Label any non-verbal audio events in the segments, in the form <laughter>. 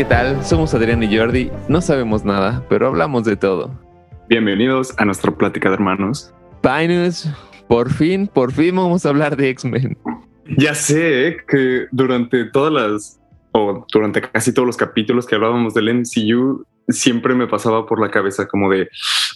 ¿qué tal? Somos Adrián y Jordi. No sabemos nada, pero hablamos de todo. Bienvenidos a nuestra plática de hermanos. Pinus, por fin, por fin vamos a hablar de X-Men. Ya sé ¿eh? que durante todas las, o durante casi todos los capítulos que hablábamos del MCU, siempre me pasaba por la cabeza como de,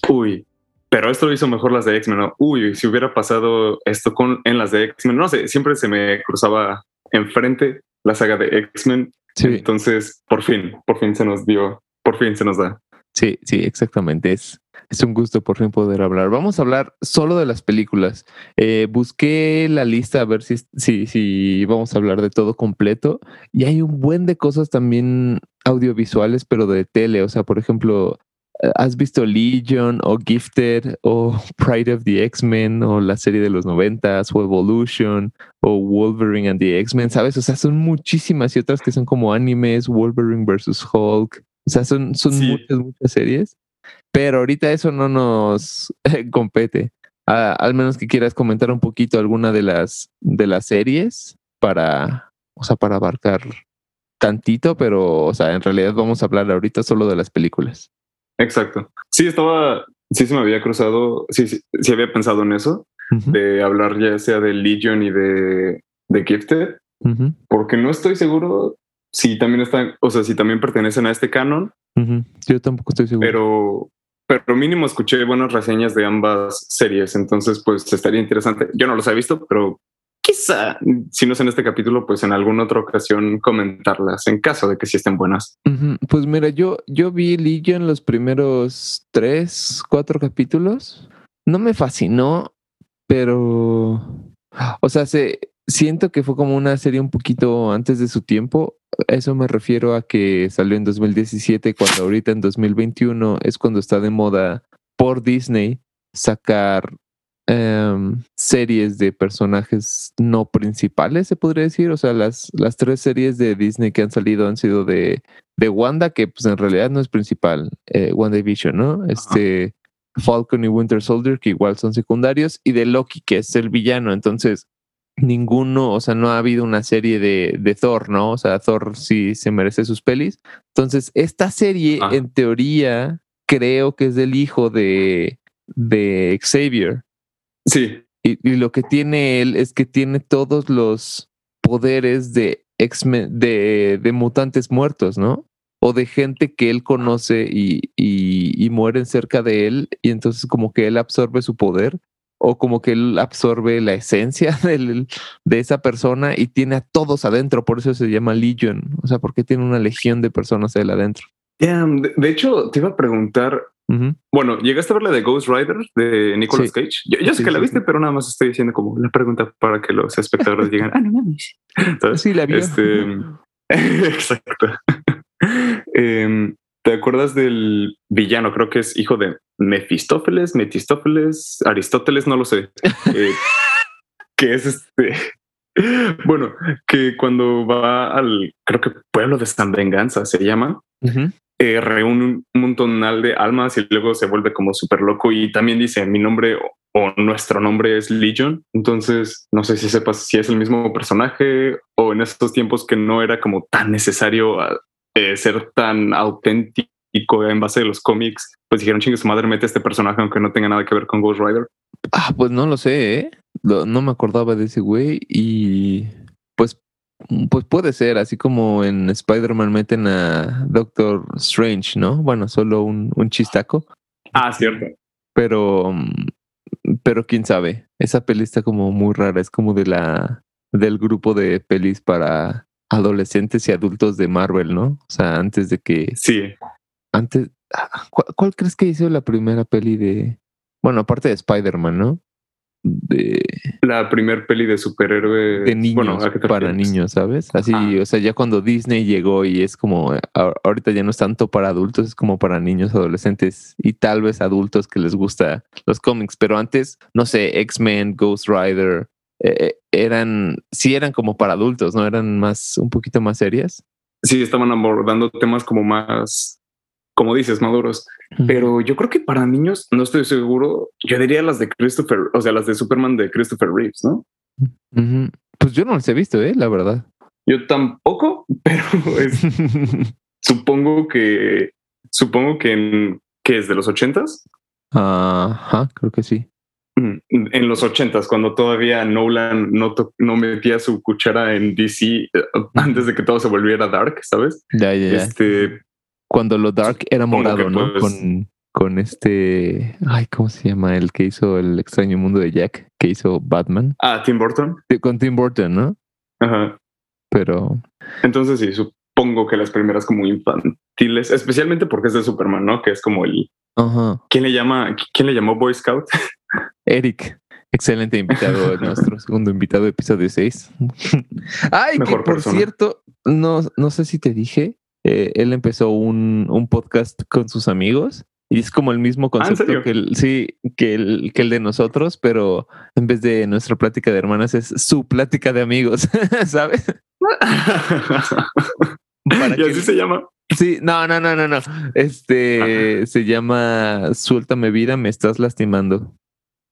uy, pero esto lo hizo mejor las de X-Men, ¿no? Uy, si hubiera pasado esto con en las de X-Men, no sé, siempre se me cruzaba enfrente la saga de X-Men. Sí. Entonces, por fin, por fin se nos dio, por fin se nos da. Sí, sí, exactamente. Es, es un gusto por fin poder hablar. Vamos a hablar solo de las películas. Eh, busqué la lista a ver si, si, si vamos a hablar de todo completo. Y hay un buen de cosas también audiovisuales, pero de tele. O sea, por ejemplo, ¿has visto Legion o Gifted o Pride of the X-Men o la serie de los noventas o Evolution o Wolverine and the X-Men? ¿Sabes? O sea, son muchísimas y otras que son como animes, Wolverine versus Hulk. O sea, son, son Sí. muchas, muchas series. Pero ahorita eso no nos compete. Ah, al menos que quieras comentar un poquito alguna de las de las series para, o sea, para abarcar tantito, pero, o sea, en realidad vamos a hablar ahorita solo de las películas. Exacto. Sí, estaba, sí se me había cruzado, sí, sí, sí había pensado en eso, de hablar ya sea de Legion y de, de Gifted, porque no estoy seguro si también están, o sea, si también pertenecen a este canon. Yo tampoco estoy seguro. pero, pero mínimo escuché buenas reseñas de ambas series, entonces pues estaría interesante. Yo no los he visto, pero si no es en este capítulo, pues en alguna otra ocasión comentarlas en caso de que sí estén buenas. Pues mira, yo, yo vi Legion los primeros tres, cuatro capítulos. No me fascinó, pero, o sea, se, siento que fue como una serie un poquito antes de su tiempo. Eso me refiero a que salió en 2017, cuando ahorita en 2021 es cuando está de moda por Disney sacar em, series de personajes no principales, se podría decir. O sea, las, las tres series de Disney que han salido han sido de, de Wanda, que pues en realidad no es principal, eh, WandaVision, ¿no? Este Falcon y Winter Soldier, que igual son secundarios, y de Loki, que es el villano. Entonces, ninguno, o sea, no ha habido una serie de, de Thor, ¿no? O sea, Thor sí se merece sus pelis. Entonces, esta serie, Ah. en teoría, creo que es del hijo de, de Xavier. Sí, Y, y lo que tiene él es que tiene todos los poderes de X-Men, de, de mutantes muertos, ¿no? O de gente que él conoce y, y, y mueren cerca de él, y entonces como que él absorbe su poder, o como que él absorbe la esencia <laughs> del- de esa persona y tiene a todos adentro, por eso se llama Legion, o sea, porque tiene una legión de personas él adentro. Damn, de, de hecho, te iba a preguntar. Bueno, ¿llegaste a ver la de Ghost Rider de Nicolas Sí. Cage? Yo, yo sé que la viste, sí. pero nada más estoy diciendo como la pregunta para que los espectadores digan, ah, no mames. ¿Sabes? Sí, la vi. Este, <laughs> Exacto. Em, ¿Te acuerdas del villano? Creo que es hijo de Mefistófeles, Metistófeles, Aristóteles, no lo sé. <laughs> Eh, que es este. Bueno, que cuando va al, creo que pueblo de San Venganza se llama. Eh, reúne un montonal de almas y luego se vuelve como súper loco y también dice mi nombre o, nuestro nombre es Legion. Entonces no sé si sepas si es el mismo personaje o en estos tiempos que no era como tan necesario ah, eh, ser tan auténtico en base de los cómics, pues dijeron chingue su madre mete este personaje aunque no tenga nada que ver con Ghost Rider. Ah, pues no lo sé, ¿eh? No me acordaba de ese güey y pues, pues puede ser, así como en Spider-Man meten a Doctor Strange, ¿no? Bueno, solo un, un chistaco, Ah, cierto. pero, mm, pero quién sabe. Esa peli está como muy rara, es como de la del grupo de pelis para adolescentes y adultos de Marvel, ¿no? O sea, antes de que Sí. antes, ah, ¿cuál, cuál crees que hizo la primera peli de, bueno, aparte de Spider-Man, ¿no? De, La primer peli de superhéroe. de niños Bueno, ¿a qué te para refieres? niños, ¿sabes? Así, Ah. o sea, ya cuando Disney llegó y es como, ahorita ya no es tanto para adultos, es como para niños, adolescentes y tal vez adultos que les gusta los cómics, pero antes, no sé, X-Men, Ghost Rider, eh, eran, sí eran como para adultos, ¿no? Eran más, un poquito más serias. Sí, estaban abordando temas como más, como dices, maduros. Pero yo creo que para niños, no estoy seguro. Yo diría las de Christopher, o sea, las de Superman de Christopher Reeves, ¿no? Pues yo no los he visto, ¿eh? La verdad. Yo tampoco, <laughs> pero es, <laughs> supongo que, supongo que en, que es de los ochentas. Ajá, creo que sí. Mm, En los ochentas, cuando todavía Nolan no, to- no metía su cuchara en DC eh, antes de que todo se volviera dark, ¿sabes? Ya, ya, ya. Este, Cuando lo dark era morado, ¿no? pues- Con, con este. Ay, ¿cómo se llama? El que hizo el extraño mundo de Jack, que hizo Batman. ah, Tim Burton. Con Tim Burton, ¿no? Ajá. Pero. Entonces sí, supongo que las primeras como infantiles, especialmente porque es de Superman, ¿no? Que es como el Ajá. ¿quién le llama? ¿Quién le llamó Boy Scout? <laughs> Eric, excelente invitado, <laughs> nuestro segundo invitado episodio 6. <laughs> Ay, Mejor que por persona. cierto, no, no sé si te dije, eh, él empezó un, un podcast con sus amigos y es como el mismo Ah, ¿en concepto que el, sí, que el, que el de nosotros, pero en vez de nuestra plática de hermanas es su plática de amigos, <laughs> ¿sabes? Para <laughs> y que- así se llama. Sí, no, no, no, no, no. Este se llama Suéltame vida, me estás lastimando.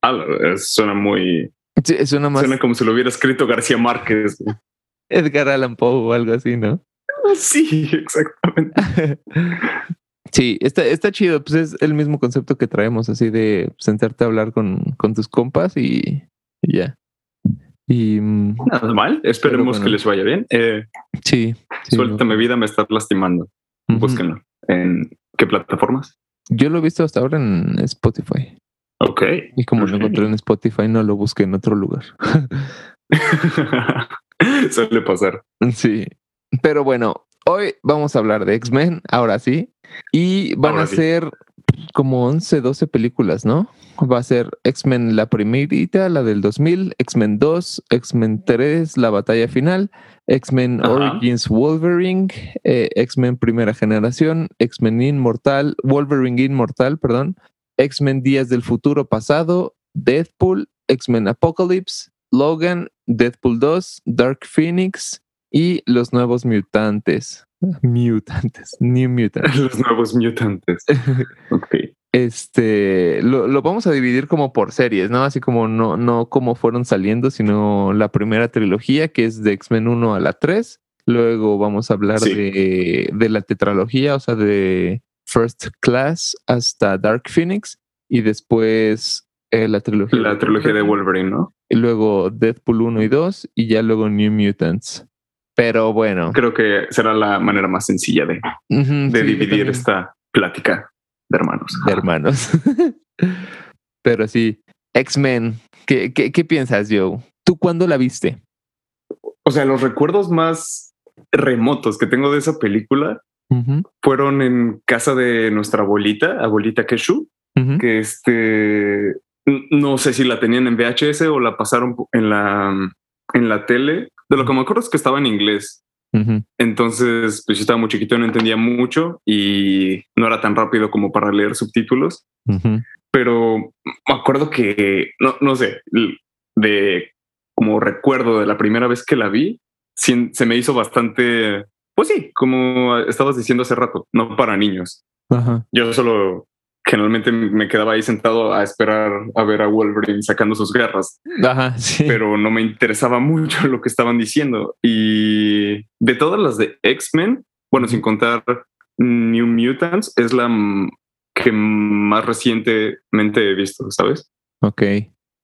Ah, suena muy, Sí, más suena como si lo hubiera escrito García Márquez. Edgar Allan Poe o algo así, ¿no? <laughs> Sí, exactamente. <laughs> Sí, está, está chido. Pues es el mismo concepto que traemos, así de sentarte a hablar con, con tus compas y, y ya. Y mm, Nada mal. Esperemos bueno. que les vaya bien. Eh, sí, sí, Suéltame vida, me estás lastimando. Ujú. Búsquenlo. ¿En qué plataformas? Yo lo he visto hasta ahora en Spotify. Ok. Y como Ok. lo encontré en Spotify, no lo busqué en otro lugar. <laughs> Suele pasar. sí. Pero bueno, hoy vamos a hablar de X-Men, ahora sí. Y van Ahora a sí. ser como 11, 12 películas, ¿no? Va a ser X-Men la primerita, la del 2000, X-Men 2, X-Men 3, la batalla final, X-Men. Origins Wolverine, eh, X-Men primera generación, X-Men Inmortal, Wolverine Inmortal, perdón, X-Men Días del Futuro Pasado, Deadpool, X-Men Apocalypse, Logan, Deadpool 2, Dark Phoenix y los nuevos mutantes. <laughs> Mutantes, New Mutants. Los nuevos mutantes. <laughs> Ok. Este lo, lo vamos a dividir como por series, ¿no? Así como no, no como fueron saliendo, sino la primera trilogía, que es de X-Men 1 a la 3. Luego vamos a hablar Sí. de, de la tetralogía, o sea, de First Class hasta Dark Phoenix. Y después eh, la trilogía. La trilogía de Wolverine, ¿no? Y luego Deadpool 1 y 2. Y ya luego New Mutants. Pero bueno. Creo que será la manera más sencilla de, sí, dividir esta plática de hermanos. de hermanos. <laughs> Pero sí, X-Men, ¿qué, qué, qué piensas, Joe? ¿Tú cuándo la viste? O sea, los recuerdos más remotos que tengo de esa película fueron en casa de nuestra abuelita, abuelita Keshu, que este no sé si la tenían en VHS o la pasaron en la en la tele. De lo que me acuerdo es que estaba en inglés. Entonces, pues yo estaba muy chiquito, no entendía mucho y no era tan rápido como para leer subtítulos. Pero me acuerdo que, no, no sé, de como recuerdo de la primera vez que la vi, se me hizo bastante, pues sí, como estabas diciendo hace rato, no para niños. Ajá. Yo solo generalmente me quedaba ahí sentado a esperar a ver a Wolverine sacando sus garras, Ajá, sí. pero no me interesaba mucho lo que estaban diciendo. Y de todas las de X-Men, bueno, sin contar New Mutants, es la que más recientemente he visto, ¿sabes? Ok.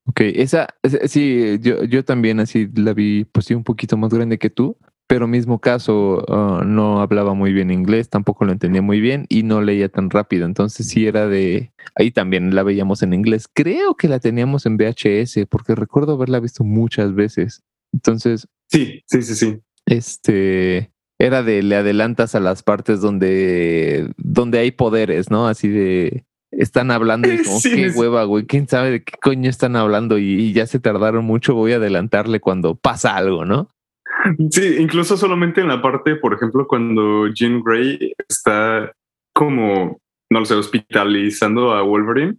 Ok. Esa, esa- sí, yo, yo también así la vi, pues sí, un poquito más grande que tú. Pero mismo caso, ah, no hablaba muy bien inglés, tampoco lo entendía muy bien y no leía tan rápido. Entonces sí era de... Ahí también la veíamos en inglés. Creo que la teníamos en VHS porque recuerdo haberla visto muchas veces. Entonces, Sí, sí, sí, sí. este era de le adelantas a las partes donde donde hay poderes, ¿no? Así de están hablando y <laughs> como Sí, qué hueva, güey, quién sabe de qué coño están hablando y, y ya se tardaron mucho, voy a adelantarle cuando pasa algo, ¿no? Sí, incluso solamente en la parte, por ejemplo, cuando Jean Grey está como, no lo sé, hospitalizando a Wolverine.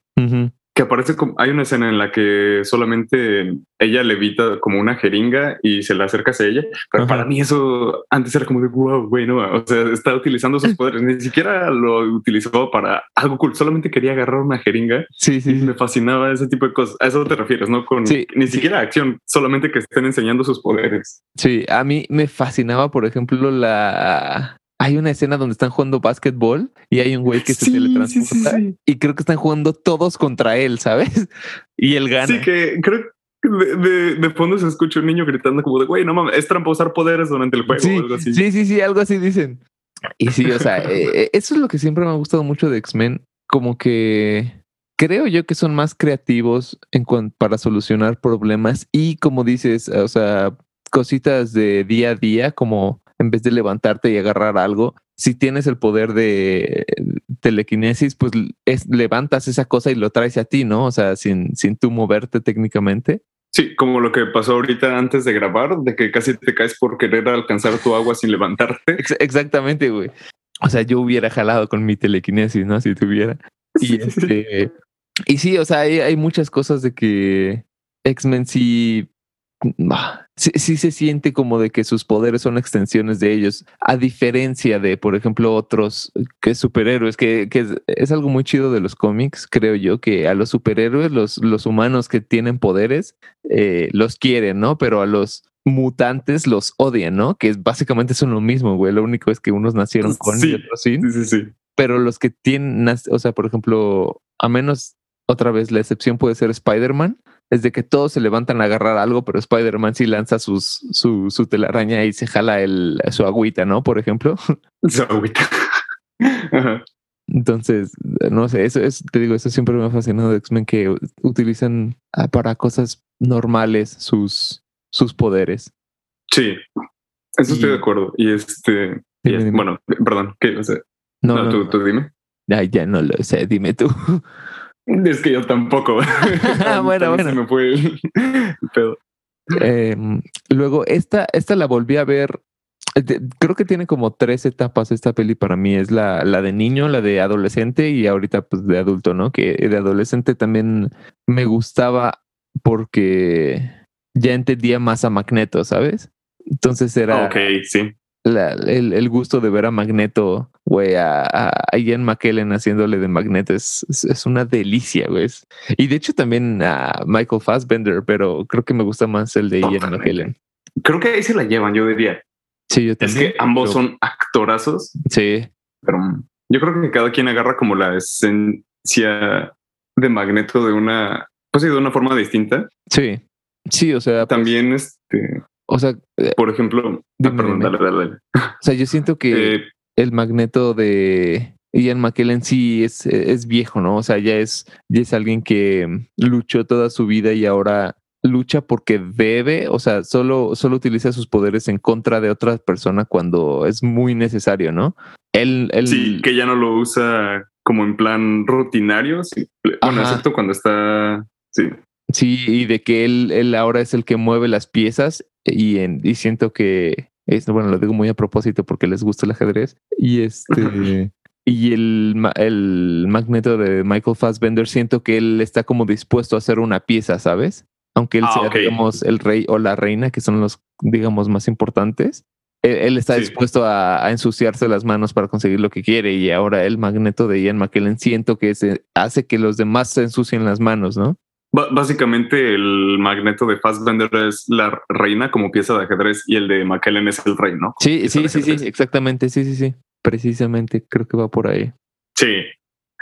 Que aparece como, hay una escena en la que solamente ella levita como una jeringa y se le acerca hacia ella. Pero Ajá. para mí eso antes era como de wow, güey, no, o sea, está utilizando sus <laughs> poderes, ni siquiera lo utilizó para algo cool, solamente quería agarrar una jeringa Sí, sí, me fascinaba ese tipo de cosas. A eso te refieres, ¿no? Con Sí, ni siquiera acción, solamente que estén enseñando sus poderes. Sí, a mí me fascinaba, por ejemplo, la hay una escena donde están jugando básquetbol y hay un güey que se teletransporta y creo que están jugando todos contra él, ¿sabes? <laughs> Y él gana. Sí, que creo de, de, fondo se escucha un niño gritando como de, güey, no mames, es tramposar poderes durante el juego o algo así. Sí, sí, sí, algo así dicen. Y sí, o sea, <laughs> eh, eh, eso es lo que siempre me ha gustado mucho de X-Men, como que creo yo que son más creativos en para solucionar problemas y como dices, o sea, cositas de día a día, como en vez de levantarte y agarrar algo, si tienes el poder de telequinesis, pues es, levantas esa cosa y lo traes a ti, ¿no? O sea, sin, sin tú moverte técnicamente. Sí, como lo que pasó ahorita antes de grabar, de que casi te caes por querer alcanzar tu agua sin levantarte. exactamente, güey. O sea, yo hubiera jalado con mi telequinesis, ¿no? Si tuviera. Y <laughs> este. Y sí, o sea, hay, hay muchas cosas de que X-Men sí sí, se siente como de que sus poderes son extensiones de ellos, a diferencia de, por ejemplo, otros que superhéroes, que, es, algo muy chido de los cómics, creo yo, que a los superhéroes, los, los humanos que tienen poderes, eh, los quieren, ¿no? Pero a los mutantes los odian, ¿no? Que básicamente son lo mismo, güey. Lo único es que unos nacieron con y otros sin. Sí, sí, sí. Pero los que tienen, o sea, por ejemplo, a menos otra vez la excepción puede ser Spider-Man, es de que todos se levantan a agarrar algo, pero Spider-Man sí lanza sus, su, su telaraña y se jala el, su agüita, ¿no? Por ejemplo. <laughs> Su agüita. <laughs> Entonces, no sé, eso es, te digo, eso siempre me ha fascinado de X-Men que utilizan ah, para cosas normales sus, sus poderes. Sí, eso estoy de acuerdo. Y este, bueno, perdón, ¿qué? O sea, no, no, tú, tú dime. Ay, ya no lo sé, dime tú. <laughs> Es que yo tampoco. <laughs> <laughs> bueno, bueno. Se me fue el, <laughs> pedo. Em, luego, esta, esta la volví a ver. Creo que tiene como tres etapas esta peli para mí. Es la, la de niño, la de adolescente y ahorita pues de adulto, ¿no? Que de adolescente también me gustaba porque ya entendía más a Magneto, ¿sabes? Entonces era. Ok, sí el, gusto de ver a Magneto, güey, a, a, Ian McKellen haciéndole de Magneto es, es, una delicia, güey. Y de hecho también a Michael Fassbender, pero creo que me gusta más el de Ian McKellen. Creo que ahí se la llevan, yo diría. Sí, yo también. Es que ambos son actorazos. Sí. Pero yo creo que cada quien agarra como la esencia de Magneto de una, pues sí, de una forma distinta. Sí. Sí, o sea. Pues también este o sea, eh, por ejemplo, ah, perdón, dale, dale, dale. O sea, yo siento que eh, el magneto de Ian McKellen sí es, es viejo, ¿no? O sea, ya es, ya es alguien que luchó toda su vida y ahora lucha porque debe, o sea, solo, solo utiliza sus poderes en contra de otra persona cuando es muy necesario, ¿no? Él, él... Sí, que ya no lo usa como en plan rutinario, sí. bueno, excepto cuando está, sí. Sí, y de que él, él ahora es el que mueve las piezas y, en, y siento que, es, bueno, lo digo muy a propósito porque les gusta el ajedrez y este... y el, el magneto de Michael Fassbender siento que él está como dispuesto a hacer una pieza, ¿sabes? Aunque él ah, sea, digamos, el rey o la reina, que son los, digamos, más importantes. Él, está dispuesto a, a, ensuciarse las manos para conseguir lo que quiere y ahora el magneto de Ian McKellen siento que se hace que los demás se ensucien las manos, ¿no? Básicamente el magneto de Fassbender es la reina como pieza de ajedrez y el de McKellen es el rey, ¿no? Sí, sí, sí, sí, exactamente, sí, sí, sí. Precisamente creo que va por ahí. Sí,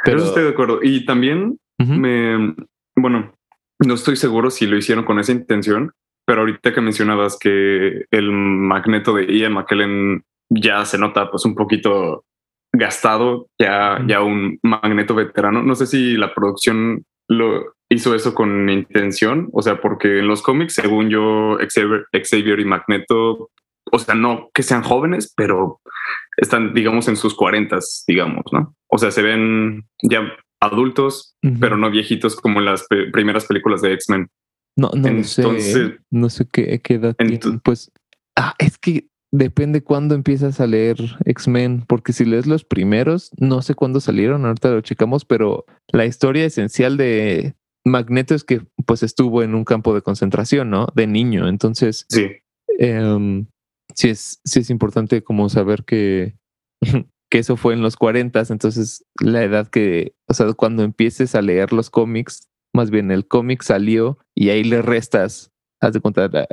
pero estoy de acuerdo. Y también me, bueno, no estoy seguro si lo hicieron con esa intención, pero ahorita que mencionabas que el magneto de Ian McKellen ya se nota pues un poquito gastado, ya, ya un magneto veterano. No sé si la producción lo hizo eso con intención, o sea, porque en los cómics, según yo, Xavier, y Magneto, o sea, no que sean jóvenes, pero están, digamos, en sus cuarentas, digamos, ¿no? O sea, se ven ya adultos, pero no viejitos como en las primeras películas de X-Men. No, no sé. No sé qué, edad tienen. Pues, ah, es que depende cuándo empiezas a leer X-Men, porque si lees los primeros, no sé cuándo salieron, ahorita lo checamos, pero la historia esencial de Magneto es que pues estuvo en un campo de concentración, ¿no? De niño, entonces sí, em, sí, es, sí es importante como saber que, <laughs> que eso fue en los 40, entonces la edad que, o sea, cuando empieces a leer los cómics, más bien el cómic salió y ahí le restas, haz de contar,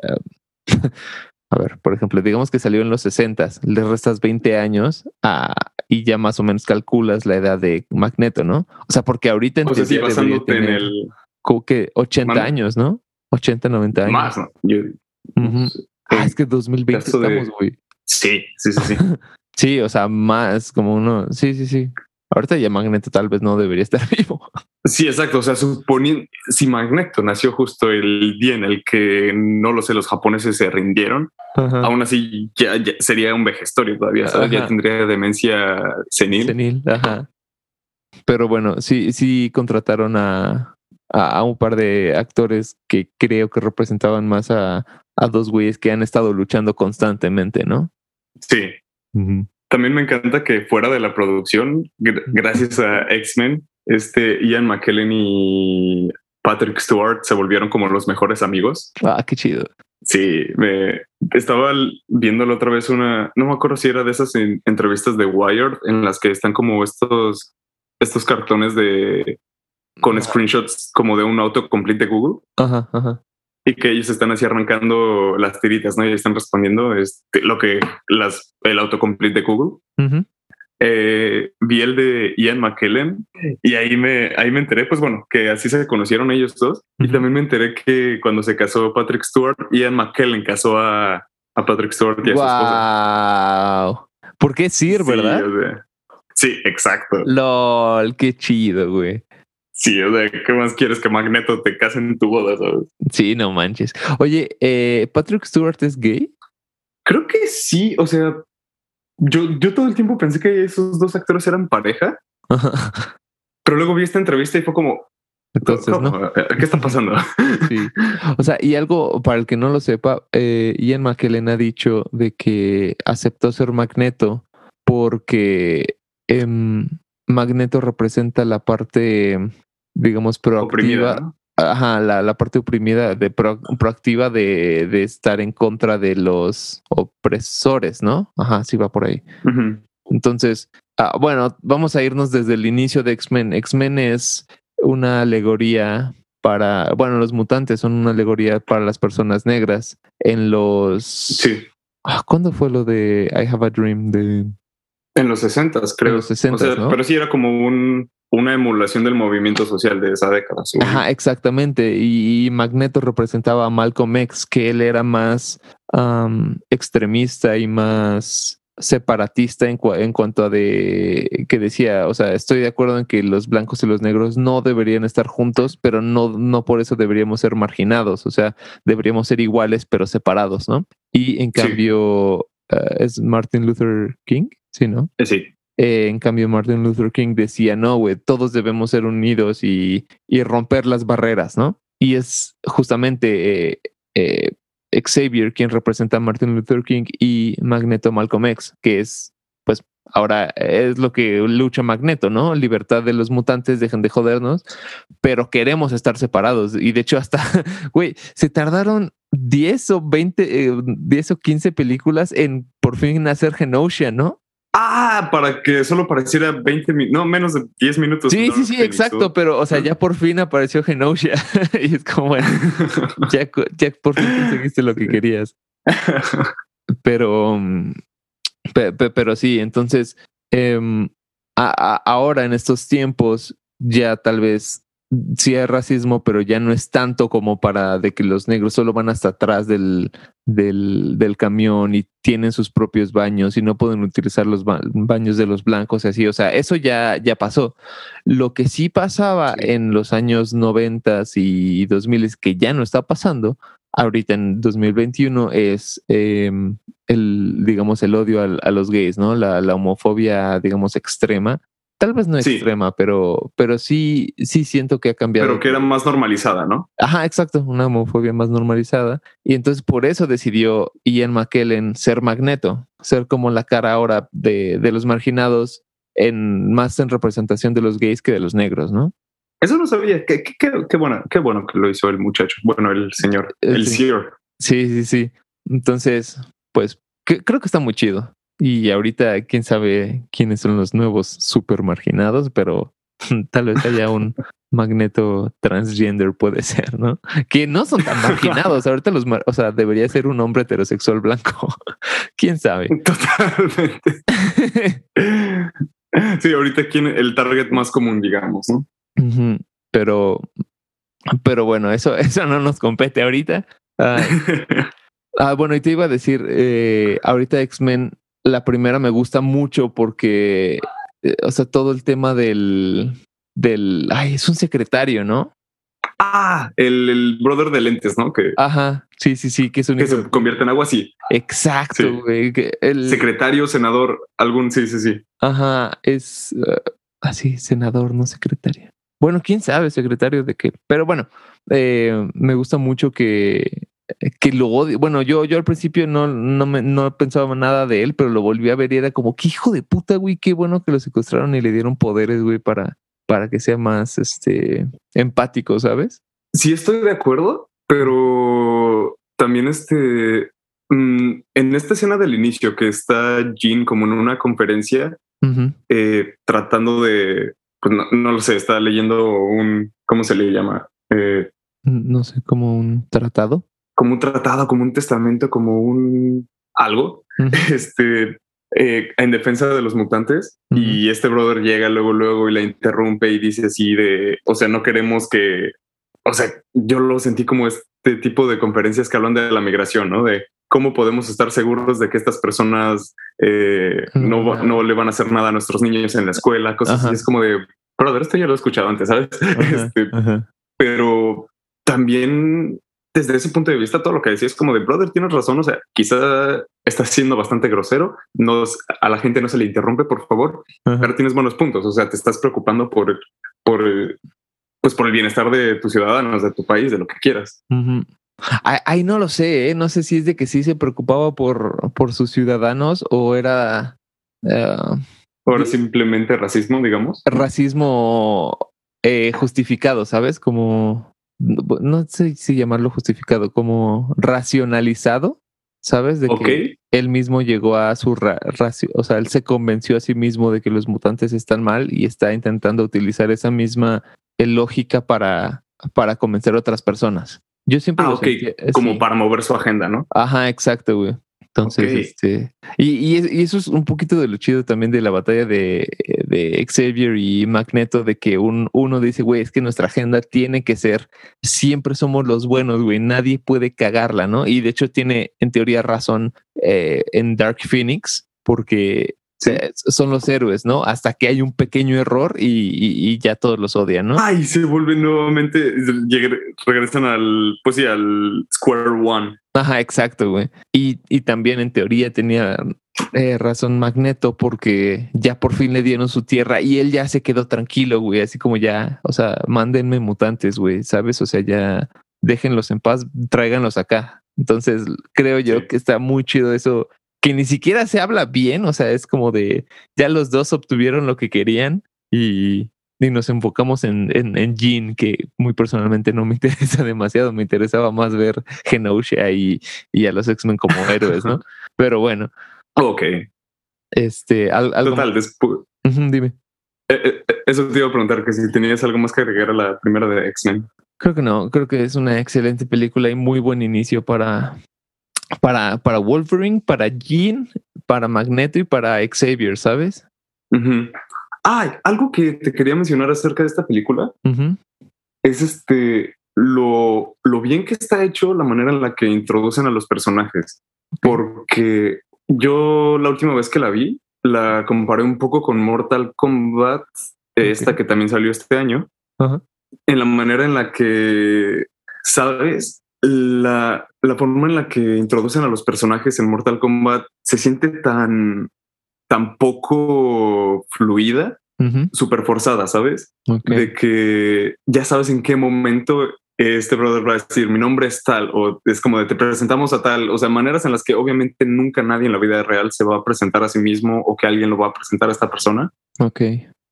a ver, por ejemplo, digamos que salió en los 60, le restas 20 años a, y ya más o menos calculas la edad de Magneto, ¿no? O sea, porque ahorita en O sea, sí, basándote en el. como que 80 Man- años, ¿no? 80, 90 años. Más, ¿no? Yo- Ujú. Ah, es que 2020 caso de- estamos, güey. Sí, sí, sí, sí. <laughs> Sí, o sea, más como uno. Sí, sí, sí. Ahorita ya Magneto tal vez no debería estar <laughs> vivo. Sí, exacto. O sea, suponiendo si Magneto nació justo el día en el que no lo sé, los japoneses se rindieron, Ajá. aún así ya, ya sería un vejestorio todavía. ¿sabes? Ya tendría demencia senil. Senil, ajá. Pero bueno, sí, sí contrataron a, a, a un par de actores que creo que representaban más a, a dos güeyes que han estado luchando constantemente, ¿no? Sí. También me encanta que fuera de la producción, gr- gracias a X-Men, este Ian McKellen y Patrick Stewart se volvieron como los mejores amigos. Ah, qué chido. Sí, me estaba viéndolo otra vez una, no me acuerdo si era de esas en- entrevistas de Wired en las que están como estos, estos cartones de con screenshots como de un autocomplete de Google Ajá, ajá. y que ellos están así arrancando las tiritas, ¿no? Y están respondiendo este, lo que las el autocomplete de Google. Ujú. Eh, vi el de Ian McKellen y ahí me, ahí me enteré, pues bueno, que así se conocieron ellos dos. Y también me enteré que cuando se casó Patrick Stewart, Ian McKellen casó a, a Patrick Stewart y a su esposa. Wow. ¿Por qué Sir, Sí, verdad? o sea, sí, exacto. LOL, qué chido, güey. Sí, o sea, ¿qué más quieres que Magneto te case en tu boda? sabes? Sí, no manches. Oye, eh, ¿Patrick Stewart es gay? Creo que sí, o sea, yo, yo todo el tiempo pensé que esos dos actores eran pareja, <laughs> pero luego vi esta entrevista y fue como, Entonces, ¿cómo? ¿no? ¿qué está pasando? <laughs> Sí. O sea, y algo para el que no lo sepa, eh, Ian McKellen ha dicho de que aceptó ser Magneto porque em, Magneto representa la parte, digamos, proactiva. Oprimida, ¿no? Ajá, la, la parte oprimida, de pro- proactiva de, de estar en contra de los opresores, ¿no? Ajá, sí va por ahí. Entonces, ah, bueno, vamos a irnos desde el inicio de X-Men. X-Men es una alegoría para, bueno, los mutantes son una alegoría para las personas negras. En los... Sí, Ah, ¿Cuándo fue lo de I Have a Dream? De... en los 60 creo. los 60s, o sea, ¿no? Pero sí era como un, una emulación del movimiento social de esa década. Ajá, exactamente. Y, y Magneto representaba a Malcolm X, que él era más extremista y más separatista en, cua- en cuanto a de que decía, o sea, estoy de acuerdo en que los blancos y los negros no deberían estar juntos, pero no, no por eso deberíamos ser marginados, o sea, deberíamos ser iguales pero separados, ¿no? Y en Sí. cambio, eh, es Martin Luther King, sí, ¿no? Eh, Sí, Eh, en cambio, Martin Luther King decía, no, güey, todos debemos ser unidos y, y romper las barreras, ¿no? Y es justamente eh, eh, Xavier quien representa a Martin Luther King y Magneto Malcolm X, que es, pues, ahora es lo que lucha Magneto, ¿no? Libertad de los mutantes, dejen de jodernos, pero queremos estar separados. Y de hecho, hasta, <laughs> güey, se tardaron 10 o 20, eh, 10 o 15 películas en por fin hacer Genosha, ¿no? Ah, para que solo pareciera 20 minutos, no, menos de 10 minutos. Sí, sí, sí, exacto, hizo. pero, o sea, ya por fin apareció Genosha <laughs> y es como, bueno, <laughs> ya, ya por fin conseguiste lo que querías. <laughs> Pero, mm, pe- pe- pero sí, entonces, em, a- a- ahora en estos tiempos ya tal vez sí hay racismo, pero ya no es tanto como para de que los negros solo van hasta atrás del, del, del camión y tienen sus propios baños y no pueden utilizar los ba- baños de los blancos y así. O sea, eso ya, ya pasó. Lo que sí pasaba Sí. en los años 90 y 2000 que ya no está pasando ahorita en 2021 es em, el, digamos, el odio al- a, los gays, ¿no? La, la homofobia, digamos, extrema. Tal vez no Sí. extrema, pero, pero sí, sí siento que ha cambiado. Pero que era más normalizada, ¿no? Ajá, exacto, una homofobia más normalizada. Y entonces por eso decidió Ian McKellen ser Magneto, ser como la cara ahora de, de los marginados, en más en representación de los gays que de los negros, ¿no? Eso no sabía. Qué, qué, qué- bueno, qué bueno que lo hizo el muchacho. Bueno, el señor, Eh, el sí. Sir. Sí, sí, sí. Entonces, pues que- creo que está muy chido. Y ahorita, quién sabe quiénes son los nuevos super marginados, pero <laughs> Tal vez haya un magneto transgender, puede ser, ¿no? Que no son tan marginados. Ahorita los, o sea, debería ser un hombre heterosexual blanco. <laughs> ¿Quién sabe? <laughs> Totalmente. sí, ahorita quién el target más común, digamos, ¿no? Pero, pero bueno, eso, eso no nos compete ahorita. Ah, ah bueno, y te iba a decir, eh, ahorita X-Men, la primera me gusta mucho porque, eh, o sea, todo el tema del, del, ay, es un secretario, ¿no? Ah, el, brother de lentes, ¿no? Que, Ajá, sí, sí, sí, que es un... Que se convierte en agua, sí. Exacto, güey. El... Secretario, senador, algún, sí, sí, sí. Ajá, es así, ah, senador, no secretario. Bueno, quién sabe, secretario de qué. Pero bueno, eh, me gusta mucho que, que lo odio. Bueno, yo, yo al principio no, no, me, no pensaba nada de él, pero lo volví a ver y era como, qué hijo de puta, güey, qué bueno que lo secuestraron y le dieron poderes, güey, para, para que sea más este empático, ¿sabes? Sí, estoy de acuerdo, pero también este mm, en esta escena del inicio que está Jean como en una conferencia eh, tratando de, pues no, lo sé, está leyendo un, ¿cómo se le llama? Eh, no sé, como un tratado. Como un tratado, como un testamento, como un algo. <laughs> Este eh, en defensa de los mutantes y este brother llega luego, luego y la interrumpe y dice así de, o sea, no queremos que, o sea, yo lo sentí como este tipo de conferencias que hablan de la migración, ¿no? De cómo podemos estar seguros de que estas personas eh, no, no le van a hacer nada a nuestros niños en la escuela, cosas así. Es como de, brother, esto ya lo he escuchado antes, ¿sabes? <laughs> Este, pero también desde ese punto de vista, todo lo que decía es como de brother, tienes razón. O sea, quizá estás siendo bastante grosero. No, a la gente no se le interrumpe, por favor, pero tienes buenos puntos. O sea, te estás preocupando por, por, pues por el bienestar de tus ciudadanos, de tu país, de lo que quieras. Ahí no lo sé, ¿eh? no sé si es de que sí se preocupaba por, por sus ciudadanos o era. Uh, o simplemente racismo, digamos. Racismo eh, justificado, ¿sabes? Como no sé si llamarlo justificado, como racionalizado, ¿sabes? De que él mismo llegó a su racio, o sea, él se convenció a sí mismo de que los mutantes están mal y está intentando utilizar esa misma eh, lógica para, para convencer a otras personas. Yo siempre... Ah, como para mover su agenda, ¿no? Ajá, exacto, güey. Entonces, este, y, y, eso es un poquito de lo chido también de la batalla de, de Xavier y Magneto, de que un, uno dice, güey, es que nuestra agenda tiene que ser, siempre somos los buenos, güey, nadie puede cagarla, ¿no? Y de hecho tiene en teoría razón eh, en Dark Phoenix, porque son los héroes, ¿no? Hasta que hay un pequeño error y, ya todos los odian, ¿no? Ay, se vuelven nuevamente, regresan al, pues sí, al Square One. Ajá, exacto, güey. Y, y también en teoría tenía eh, razón Magneto porque ya por fin le dieron su tierra y él ya se quedó tranquilo, güey, así como ya, o sea, mándenme mutantes, güey, ¿sabes? O sea, ya déjenlos en paz, tráiganlos acá. Entonces, creo yo que está muy chido eso que ni siquiera se habla bien, o sea, es como de ya los dos obtuvieron lo que querían y, nos enfocamos en, en, Jean, que muy personalmente no me <laughs> interesa demasiado, me interesaba más ver Genosha y, y a los X-Men como <laughs> héroes, ¿no? Pero bueno. Ok. Este, algo Total, después. dime. Eh, eh, eh, eso te iba a preguntar, que si tenías algo más que agregar a la primera de X-Men. Creo que no, creo que es una excelente película y muy buen inicio para, para, para Wolverine, para Jean, para Magneto y para Xavier, ¿sabes? Ah, algo que te quería mencionar acerca de esta película es este lo, lo bien que está hecho la manera en la que introducen a los personajes. Porque yo la última vez que la vi, la comparé un poco con Mortal Kombat, esta que también salió este año, en la manera en la que, sabes, la, la, forma en la que introducen a los personajes en Mortal Kombat se siente tan, tan poco fluida, súper forzada, ¿sabes? De que ya sabes en qué momento este brother va a decir mi nombre es tal o es como de te presentamos a tal, o sea, maneras en las que obviamente nunca nadie en la vida real se va a presentar a sí mismo o que alguien lo va a presentar a esta persona. Ok.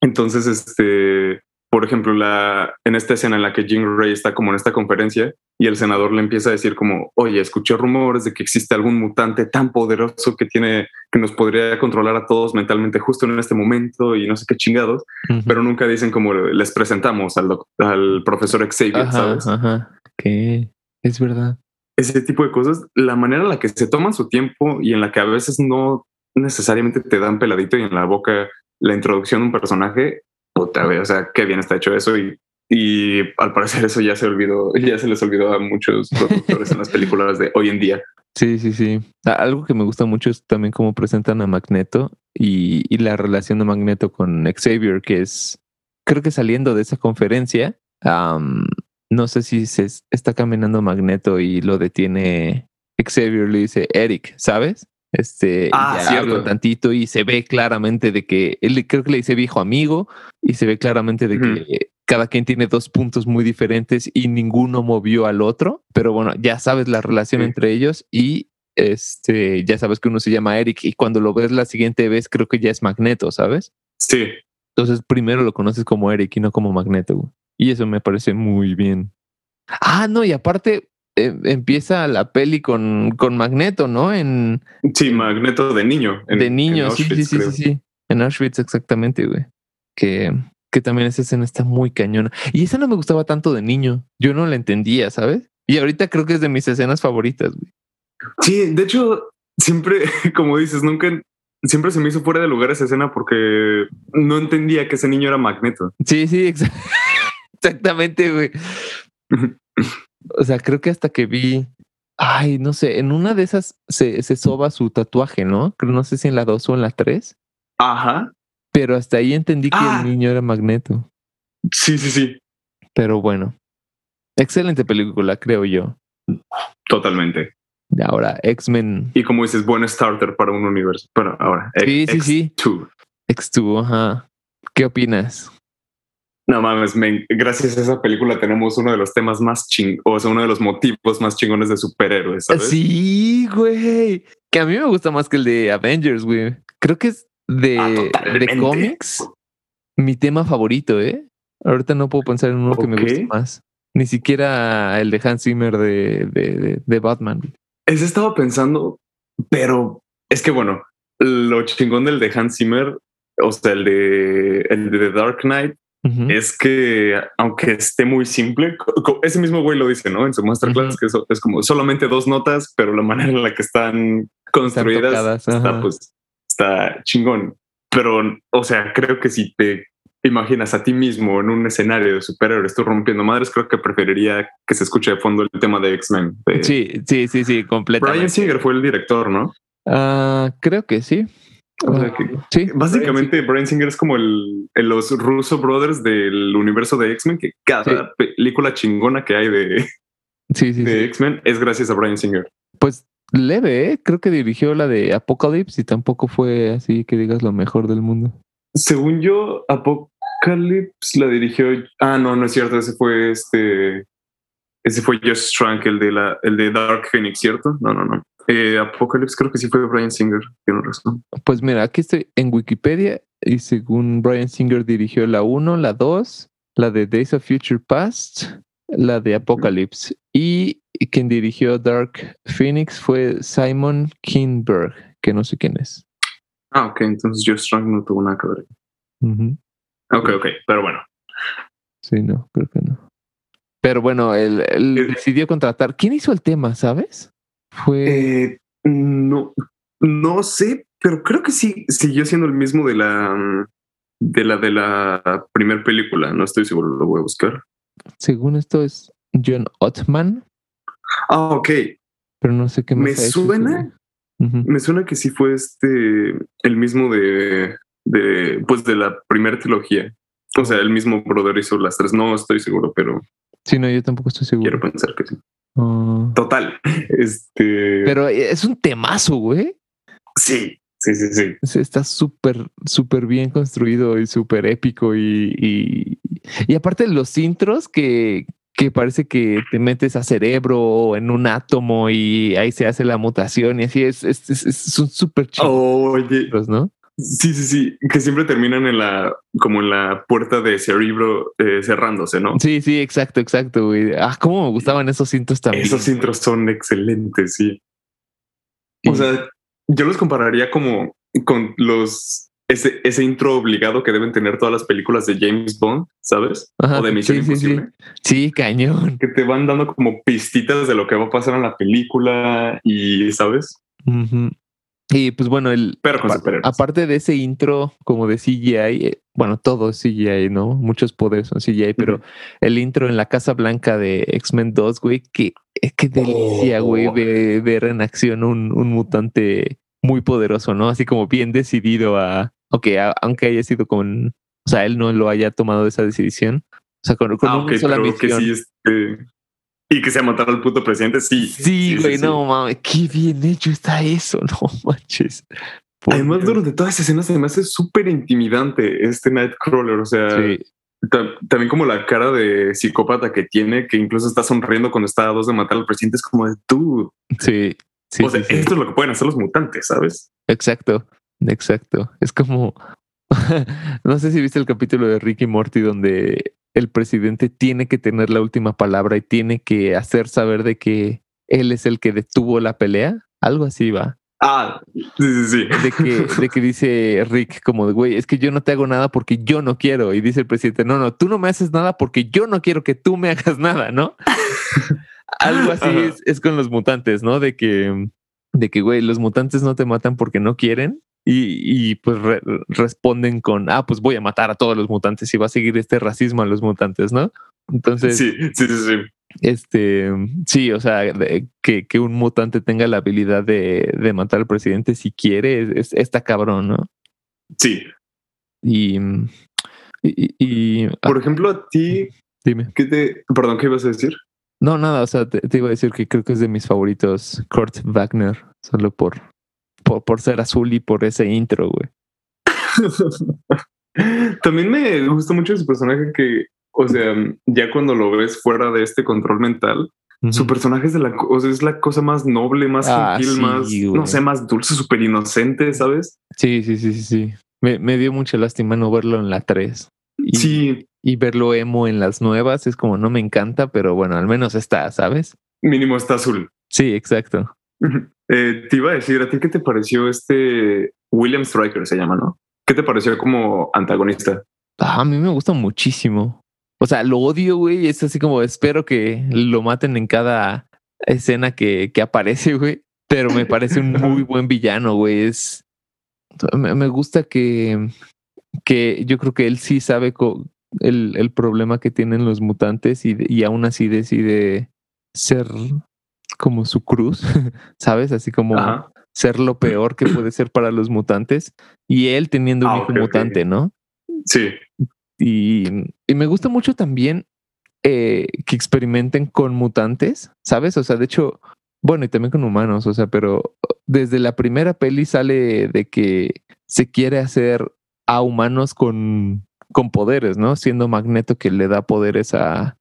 Entonces, este, por ejemplo, la, en esta escena en la que Jean Grey está como en esta conferencia y el senador le empieza a decir como, oye, escuché rumores de que existe algún mutante tan poderoso que tiene, que nos podría controlar a todos mentalmente justo en este momento y no sé qué chingados, pero nunca dicen como les presentamos al, al profesor Xavier, ¿sabes? Ajá, que es verdad. Ese tipo de cosas, la manera en la que se toman su tiempo y en la que a veces no necesariamente te dan peladito y en la boca la introducción de un personaje, puta, o sea, qué bien está hecho eso y, y al parecer eso ya se olvidó, <laughs> ya se les olvidó a muchos productores en las películas de hoy en día. Sí, sí, sí. Algo que me gusta mucho es también cómo presentan a Magneto y, y la relación de Magneto con Xavier, que es, creo que saliendo de esa conferencia, no sé si se está caminando Magneto y lo detiene Xavier, le dice Eric, ¿sabes? Este, ah, cierto. tantito y se ve claramente de que él creo que le dice viejo amigo y se ve claramente de que cada quien tiene dos puntos muy diferentes y ninguno movió al otro, pero bueno, ya sabes la relación entre ellos y este, ya sabes que uno se llama Eric y cuando lo ves la siguiente vez creo que ya es Magneto, ¿sabes? Sí. Entonces primero lo conoces como Eric y no como Magneto. Y eso me parece muy bien. Ah, no, y aparte eh, empieza la peli con, con Magneto, ¿no? En Sí, Magneto de niño. de niño, sí, sí, sí, sí, sí. En Auschwitz, exactamente, güey. Que, que también esa escena está muy cañona. Y esa no me gustaba tanto de niño. Yo no la entendía, ¿sabes? Y ahorita creo que es de mis escenas favoritas, güey. Sí, de hecho, siempre, <laughs> como dices, nunca, siempre se me hizo fuera de lugar esa escena porque no entendía que ese niño era Magneto. Sí, sí, <laughs> exactamente, güey. O sea, creo que hasta que vi, ay, no sé, en una de esas se, se soba su tatuaje, ¿no? No sé si en la 2 o en la 3. Ajá. Pero hasta ahí entendí que Ah. el niño era Magneto. Sí, sí, sí, Pero bueno, excelente película, creo yo. totalmente. Ahora, X-Men Y como dices, buen starter para un universo. Pero ahora, Sí, sí, sí. X2. X2, ajá. ¿Qué opinas? No mames, gracias a esa película tenemos uno de los temas más ching, o sea, uno de los motivos más chingones de superhéroes, ¿sabes? Sí, güey. Que a mí me gusta más que el de Avengers, güey. Creo que es de, Ah, de cómics mi tema favorito, ¿eh? Ahorita no puedo pensar en uno que me guste más. Ni siquiera el de Hans Zimmer de, de, de- de Batman. Ese estaba pensando, pero es que bueno, lo chingón del de Hans Zimmer, o sea, el de, el de The Dark Knight, Ujú. es que aunque esté muy simple, ese mismo güey lo dice, ¿no? En su masterclass, Ujú. que eso es como solamente dos notas, pero la manera en la que están construidas tocadas, está, pues, está chingón. Pero, o sea, creo que si te imaginas a ti mismo en un escenario de superhéroes, tú rompiendo madres, creo que preferiría que se escuche de fondo el tema de X-Men. de- Sí, sí, sí, sí, completamente. Brian Singer fue el director, ¿no? Ah, creo que sí. O sea que sí. básicamente Brian Singer es como el, el- los Russo Brothers del universo de X-Men, que cada Sí. película chingona que hay de, Sí, sí, de. X-Men es gracias a Brian Singer. Pues leve, ¿eh? Creo que dirigió la de Apocalypse y tampoco fue así que digas lo mejor del mundo. Según yo, Apocalypse la dirigió. Ah, no, no es cierto. Ese fue este. Ese fue Josh Trank, el de la, el de Dark Phoenix, ¿cierto? No, no, no. Eh, Apocalypse creo que sí fue Brian Singer. Tiene razón. Pues mira, aquí estoy en Wikipedia y según Brian Singer dirigió la 1, la 2, la de Days of Future Past, la de Apocalypse. Y quien dirigió Dark Phoenix fue Simon Kinberg, que no sé quién es. Ah, ok. Entonces Josh Trank no tuvo nada que ver. Ujú. Ok, ok. Pero bueno. Sí, no, creo que no. Pero bueno, él, él Eh, decidió contratar. ¿Quién hizo el tema, sabes? Fue. Eh, no, no sé, pero creo que sí siguió siendo el mismo de la mm, de la de la primera película. No estoy seguro, lo voy a buscar. según esto, es John Ottman, Ah, ok. pero no sé qué más. Me suena, me suena que sí fue este el mismo de, de pues de la primera trilogía. O sea, el mismo brother hizo las tres. No estoy seguro, pero Sí, no, yo tampoco estoy seguro. quiero pensar que sí. Ah. Total. <laughs> Este. Pero es un temazo, güey. sí, sí, sí, sí. Está súper, súper bien construido y súper épico. Y, y, y aparte los intros que, que parece que te metes a cerebro o en un átomo y ahí se hace la mutación y así es, es, es, es- son súper chidos, Oye, ¿no? Sí, sí, sí, que siempre terminan en la, como en la puerta de cerebro eh, cerrándose, ¿no? Sí, sí, exacto, exacto, güey. Ah, cómo me gustaban esos intros también. Esos intros son excelentes, sí. O sea, yo los compararía como con los ese, ese intro obligado que deben tener todas las películas de James Bond, ¿sabes? o de Misión sí, Imposible. Sí, sí, cañón. Que te van dando como pistitas de lo que va a pasar en la película y, ¿sabes? Y pues bueno, el Pero aparte de ese intro como de CGI, eh, bueno, todo es CGI, ¿no? Muchos poderes son CGI, pero el intro en la Casa Blanca de X-Men 2, güey, qué, qué delicia, güey, Oh. ver, ver en acción un, un mutante muy poderoso, ¿no? Así como bien decidido a, ok, a- aunque haya sido con, o sea, él no lo haya tomado esa decisión, o sea, con, con Ah, una sola pero que misión. sí, este, y que sea matar al puto presidente, sí. Sí, güey, sí. no mames, qué bien hecho está eso, <laughs> no manches. Por Además, Dios. durante toda esa escena se me hace súper intimidante este Nightcrawler. O sea, Sí, ta- también como la cara de psicópata que tiene, que incluso está sonriendo cuando está a dos de matar al presidente, es como de tú. sí, sí. o sea, sí, sí. esto es lo que pueden hacer los mutantes, ¿sabes? Exacto, exacto. Es como, <laughs> no sé si viste el capítulo de Ricky Morty donde el presidente tiene que tener la última palabra y tiene que hacer saber de que él es el que detuvo la pelea. Algo así va. Ah, sí, sí, sí. De que, <laughs> de que dice Rick como de, güey, es que yo no te hago nada porque yo no quiero. Y dice el presidente, no, no, tú no me haces nada porque yo no quiero que tú me hagas nada, ¿no? <laughs> Algo así es, es con los mutantes, ¿no? De que, de que, güey, los mutantes no te matan porque no quieren y, y pues re- responden con, ah, pues voy a matar a todos los mutantes y va a seguir este racismo a los mutantes, ¿no? Entonces, Sí, sí, sí, sí. este, sí, o sea, de- que, que un mutante tenga la habilidad de, de matar al presidente si quiere, es, es- está cabrón, ¿no? Sí. Y, y, y- ah, Por ejemplo, a ti, dime. ¿qué te. Perdón, ¿qué ibas a decir? No, nada, o sea, te, te iba a decir que creo que es de mis favoritos, Kurt Wagner, solo por, por, por ser azul y por ese intro, güey. <laughs> También me gusta mucho ese personaje que, o sea, ya cuando lo ves fuera de este control mental, su personaje es, de la, co- o sea, es la cosa más noble, más Ah, gentil, sí, más, güey. no sé, más dulce, súper inocente, ¿sabes? Sí, sí, sí, sí, sí. Me, me dio mucha lástima no verlo en la 3. Y, Sí, y verlo emo en las nuevas es como no me encanta, pero bueno, al menos está, ¿sabes? mínimo está azul. Sí, exacto. <laughs> Eh, te iba a decir, ¿a ti qué te pareció este William Stryker se llama, no? ¿Qué te pareció como antagonista? Ah, a mí me gusta muchísimo. O sea, lo odio, güey. Es así como espero que lo maten en cada escena que, que aparece, <laughs> güey. Pero me parece un muy <laughs> buen villano, güey. Es. Me, me gusta que. Que yo creo que él sí sabe el, el problema que tienen los mutantes y, y aún así decide ser como su cruz, <laughs> ¿sabes? Así como Ajá. ser lo peor que puede ser para los mutantes. Y él teniendo un Ah, hijo mutante, ¿no? Sí, Y, y me gusta mucho también eh, que experimenten con mutantes, ¿sabes? O sea, de hecho, bueno, y también con humanos, o sea, pero desde la primera peli sale de que se quiere hacer a humanos con, con poderes, ¿no? Siendo Magneto que le da poderes a,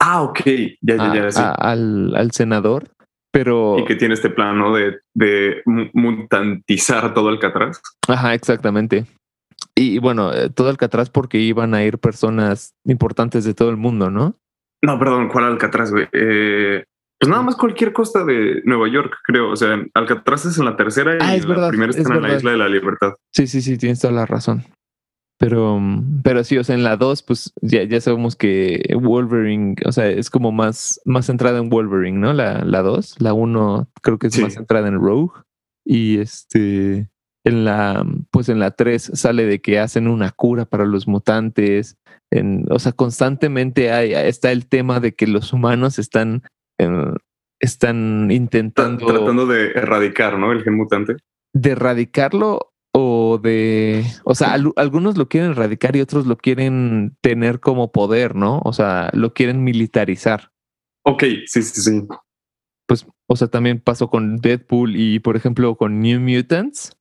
Ah, ok. Ya, ya, a- ya. sí. a- al, al senador, pero... Y que tiene este plano de, de mu- mutantizar todo Alcatraz. Ajá, exactamente. Y, bueno, eh, todo Alcatraz porque iban a ir personas importantes de todo el mundo, ¿no? No, perdón, ¿cuál Alcatraz, güey? Eh, pues nada más cualquier costa de Nueva York, creo. O sea, Alcatraz es en la tercera y Ah, es la verdad, primera es está en la. Isla de la Libertad. Sí, sí, sí, tienes toda la razón. Pero, pero sí, o sea, en la 2, pues ya, ya sabemos que Wolverine, o sea, es como más, más centrada en Wolverine, ¿no? La, la 2, la 1 creo que es Sí. más centrada en Rogue. Y este, en la, pues en la 3 sale de que hacen una cura para los mutantes. En, o sea, constantemente hay, está el tema de que los humanos están, eh, están intentando Tratando de erradicar, ¿no? El gen mutante. de erradicarlo o de, o sea, al- algunos lo quieren erradicar y otros lo quieren tener como poder, ¿no? O sea, lo quieren militarizar. Ok, sí, sí, sí. Pues, o sea, también pasó con Deadpool y, por ejemplo, con New Mutants.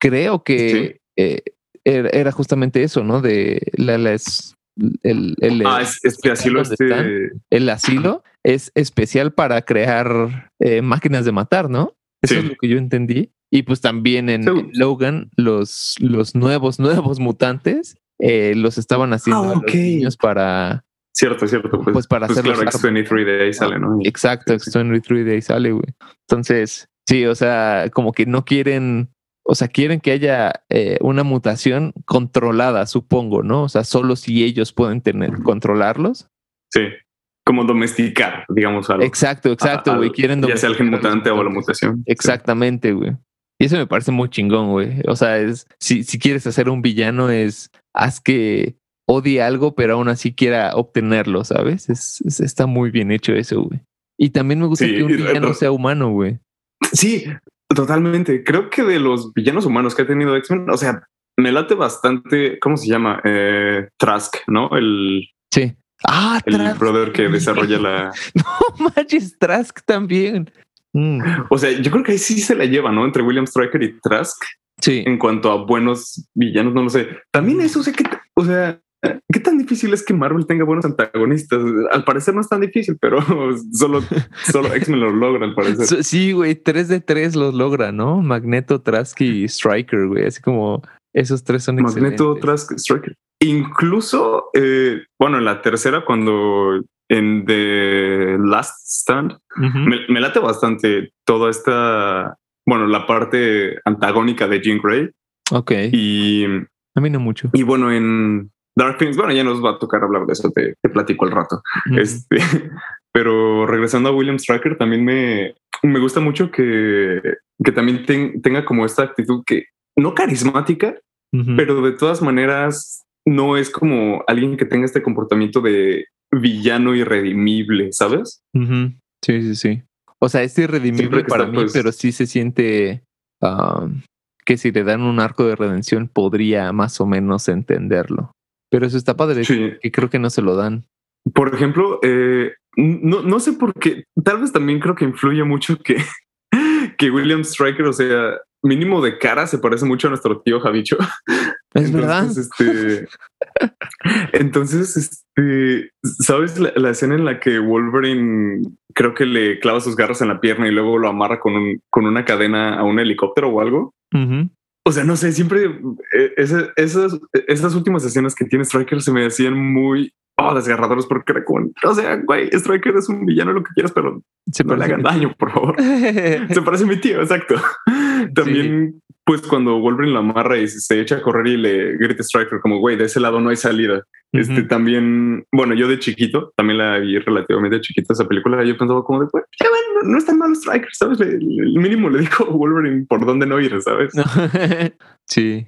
Creo que eh, era, era justamente eso, ¿no? De la, las- el, el, Ah, es, este asilo, este. el asilo es especial para crear eh, máquinas de matar, ¿no? Eso Sí. es lo que yo entendí. Y pues también en, Sí. en Logan, los, los nuevos, nuevos mutantes eh, los estaban haciendo Ah, a los ok. niños para. Cierto, cierto. Pues, Pues para pues hacerlos claro, X23 de ahí sale, ¿no? Exacto, Sí, sí. X23 de ahí sale, güey. Entonces, sí, o sea, como que no quieren. O sea, quieren que haya eh, una mutación controlada, supongo, ¿no? O sea, solo si ellos pueden tener, controlarlos. Sí. Como domesticar, digamos, algo. Exacto, exacto, güey. Quieren ya sea el mutante o la mutación. Exactamente, güey. Y eso me parece muy chingón, güey. O sea, es si, si quieres hacer un villano, es haz que odie algo, pero aún así quiera obtenerlo, ¿sabes? Es, es- está muy bien hecho eso, güey. Y también me gusta Sí, que un villano sea humano, güey. Sí, totalmente. Creo que de los villanos humanos que ha tenido X-Men, o sea, me late bastante, ¿cómo se llama? Eh, Trask, ¿no? El, Sí. Ah, el Trask. brother que desarrolla la... <laughs> No manches, Trask también. Mm, O sea, yo creo que ahí sí se la lleva, ¿no? Entre William Stryker y Trask Sí. en cuanto a buenos villanos, no lo sé. También eso, o sea, que, o sea, ¿qué tan difícil es que Marvel tenga buenos antagonistas? Al parecer no es tan difícil, pero <laughs> solo, solo X-Men lo logra, al parecer. Sí, güey, 3 de 3 los logra, ¿no? Magneto, Trask y Striker, güey. Así como esos tres son Magneto, excelentes. Trask, Striker. Incluso, eh, bueno, en la tercera, cuando en The Last Stand, Ujú. me, me late bastante toda esta, bueno, la parte antagónica de Jean Grey. Ok. Y, A mí no mucho. y bueno, en Dark Phoenix, bueno, ya nos va a tocar hablar de eso, te, te platico al rato. Ujú. Este, <laughs> pero regresando a William Stryker, también me, me gusta mucho que, que también ten- tenga como esta actitud que no carismática, Ujú. pero de todas maneras no es como alguien que tenga este comportamiento de villano irredimible, ¿sabes? Sí, sí, sí. O sea, es irredimible para está, mí, pues- pero sí se siente que si le dan un arco de redención podría más o menos entenderlo. Pero eso está padre, Sí. que creo que no se lo dan. Por ejemplo, eh, no, no sé por qué, tal vez también creo que influye mucho que, que William Stryker, o sea, mínimo de cara se parece mucho a nuestro tío Javicho. Es verdad. Entonces, este, entonces, este, ¿sabes la, la escena en la que Wolverine creo que le clava sus garras en la pierna y luego lo amarra con, un, con una cadena a un helicóptero o algo? O sea, no sé, siempre eh, esa- esas, esas últimas escenas que tiene Striker se me hacían muy oh, desgarradoras porque era como, o sea, güey, Striker es un villano, lo que quieras, pero Se no le hagan daño, por favor. Se <laughs> parece a mi tío, exacto. También, pues, cuando Wolverine la amarra y se echa a correr y le grita Striker, como, güey, de ese lado no hay salida. Este también, bueno, yo de chiquito, también la vi relativamente chiquita esa película. Yo pensaba, como de, güey, ya ven, no, no es tan malo Striker, ¿sabes? Le- el mínimo le dijo Wolverine por dónde no ir, ¿sabes? <laughs> sí.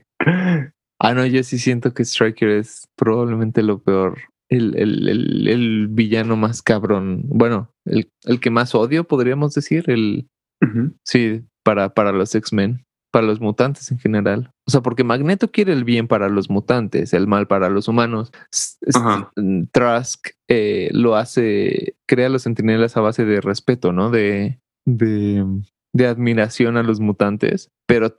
Ah, no, yo sí siento que Striker es probablemente lo peor. El, el, el, el villano más cabrón. Bueno, el, el que más odio, podríamos decir. El, sí, para, para los X-Men, para los mutantes en general. O sea, porque Magneto quiere el bien para los mutantes, el mal para los humanos. Ajá. Trask eh, lo hace, crea los sentinelas a base de respeto, ¿no? De, de, de admiración a los mutantes. Pero,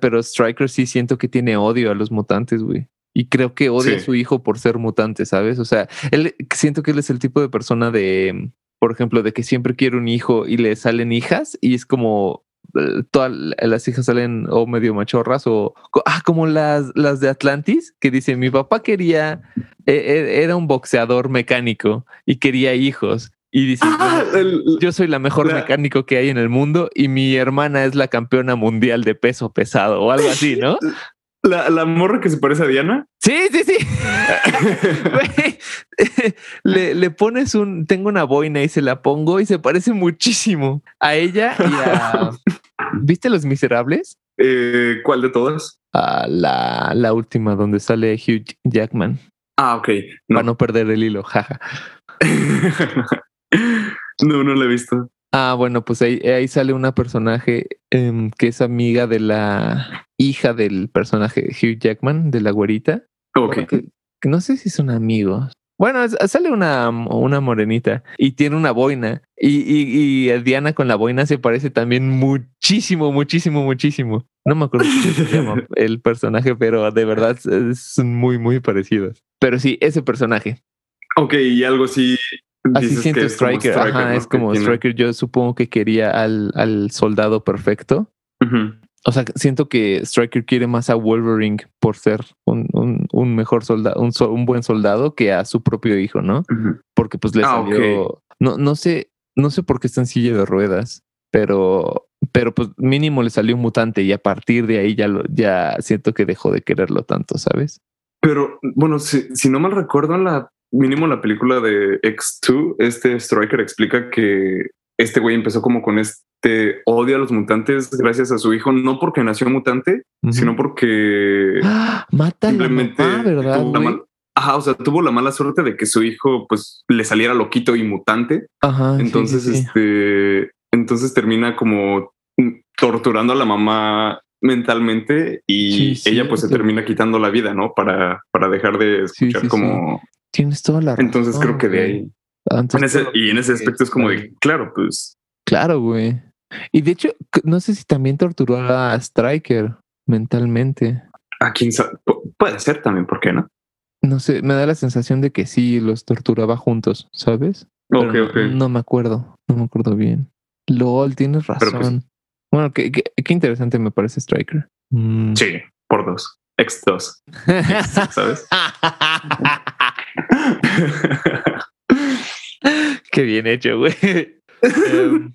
pero Striker sí siento que tiene odio a los mutantes, güey. Y creo que odia a su hijo por ser mutante, ¿sabes? O sea, él siento que él es el tipo de persona de, por ejemplo, de que siempre quiere un hijo y le salen hijas y es como eh, todas las hijas salen o medio machorras o ah, como las, las de Atlantis que dice mi papá quería eh, eh, era un boxeador mecánico y quería hijos y dice Ah, "Bueno, el- yo soy la mejor la- mecánico que hay en el mundo y mi hermana es la campeona mundial de peso pesado o algo así, ¿no? <laughs> la, la morra que se parece a Diana. Sí, sí, sí. <laughs> Le, le pones un, tengo una boina y se la pongo y se parece muchísimo a ella y a... <laughs> ¿Viste Los Miserables? Eh, ¿Cuál de todas? A la, la última donde sale Hugh Jackman. Ah, ok. Para No, no perder el hilo, jaja. <laughs> no, no la he visto. Ah, bueno, pues ahí, ahí sale una personaje em, que es amiga de la hija del personaje Hugh Jackman, de la güerita. Ok. Que, que no sé si son amigos. Bueno, sale una, una morenita y tiene una boina. Y, y, y Diana con la boina se parece también muchísimo, muchísimo, muchísimo. No me acuerdo cómo se llama <laughs> el personaje, pero de verdad son muy, muy parecidos. Pero sí, ese personaje. Ok, y algo así. Así siento como Striker. Ajá, ¿no? es como Striker. Yo supongo que quería al, al soldado perfecto. O sea, siento que Striker quiere más a Wolverine por ser un, un, un mejor soldado, un, un buen soldado que a su propio hijo, ¿no? Porque pues le Ah, salió. No, no sé, no sé por qué está en silla de ruedas, pero, pero pues mínimo le salió un mutante y a partir de ahí ya lo, ya siento que dejó de quererlo tanto, ¿sabes? Pero bueno, si, si no mal recuerdo, en la mínimo en la película de X2, este Striker explica que este güey empezó como con este odio a los mutantes gracias a su hijo, no porque nació mutante, sino porque ¡Ah! Mata a la simplemente mamá, ¿verdad? tuvo la güey? mal- Ajá, o sea, tuvo la mala suerte de que su hijo pues le saliera loquito y mutante. Ajá. Entonces, sí, sí. este, entonces termina como mm, torturando a la mamá mentalmente y Sí, sí, ella pues se termina quitando la vida, ¿no? Para, para dejar de escuchar sí, sí. como... Tienes toda la razón. Entonces creo que de ahí... En ese- y en ese aspecto es como de, claro, pues... Claro, güey. Y de hecho, no sé si también torturó a Striker mentalmente. A quién sabe, pu- puede ser también, ¿por qué no? No sé, me da la sensación de que sí los torturaba juntos, ¿sabes? Pero Ok, no- ok. No, me acuerdo, no me acuerdo bien. LOL, tienes Pero, razón. pues- Bueno, qué, qué- qué interesante me parece Striker. Mm. Sí, por dos. X2, ¿sabes? <laughs> Qué bien hecho, güey. Em,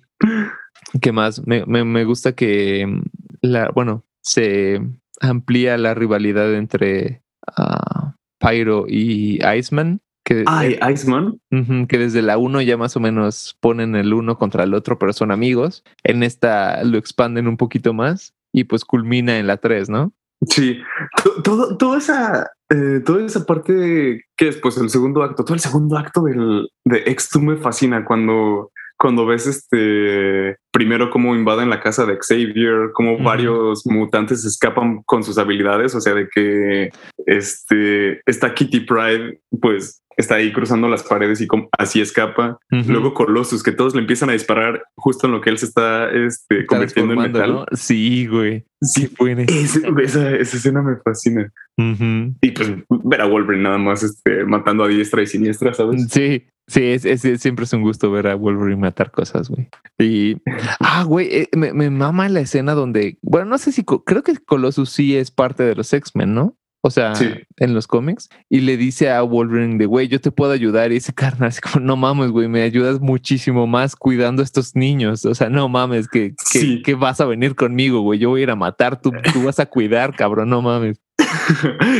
¿Qué más? Me, me- me gusta que em, la, bueno, se amplía la rivalidad entre ah, Pyro y Iceman. Que, Ay, Iceman. Ujú, que desde la 1 ya más o menos ponen el uno contra el otro, pero son amigos. En esta lo expanden un poquito más y pues culmina en la 3, ¿no? Sí, To- todo, toda esa, eh, toda esa parte que es pues el segundo acto, todo el segundo acto del, de X2 me fascina cuando, cuando ves este primero cómo invaden la casa de Xavier, cómo varios mutantes escapan con sus habilidades, o sea, de que este esta Kitty Pride pues está ahí cruzando las paredes y como así escapa. Luego Colossus, que todos le empiezan a disparar justo en lo que él se está este, convirtiendo en metal. ¿no? Sí, güey. Sí, buena. ese- esa, esa escena me fascina. Y pues ver a Wolverine nada más este, matando a diestra y siniestra, ¿sabes? Sí, sí, es, es- es- siempre es un gusto ver a Wolverine matar cosas, güey. Y, <laughs> ah, güey, eh, me, me mama la escena donde, bueno, no sé si, creo que Colossus sí es parte de los X-Men, ¿no? O sea, Sí. en los cómics, y le dice a Wolverine de, güey, yo te puedo ayudar. Y ese <laughs> carnal, así como, no mames, güey, me ayudas muchísimo más cuidando a estos niños. O sea, no mames, que, que, Sí. que vas a venir conmigo, güey. Yo voy a ir a matar, tú, tú vas a cuidar, cabrón, no mames.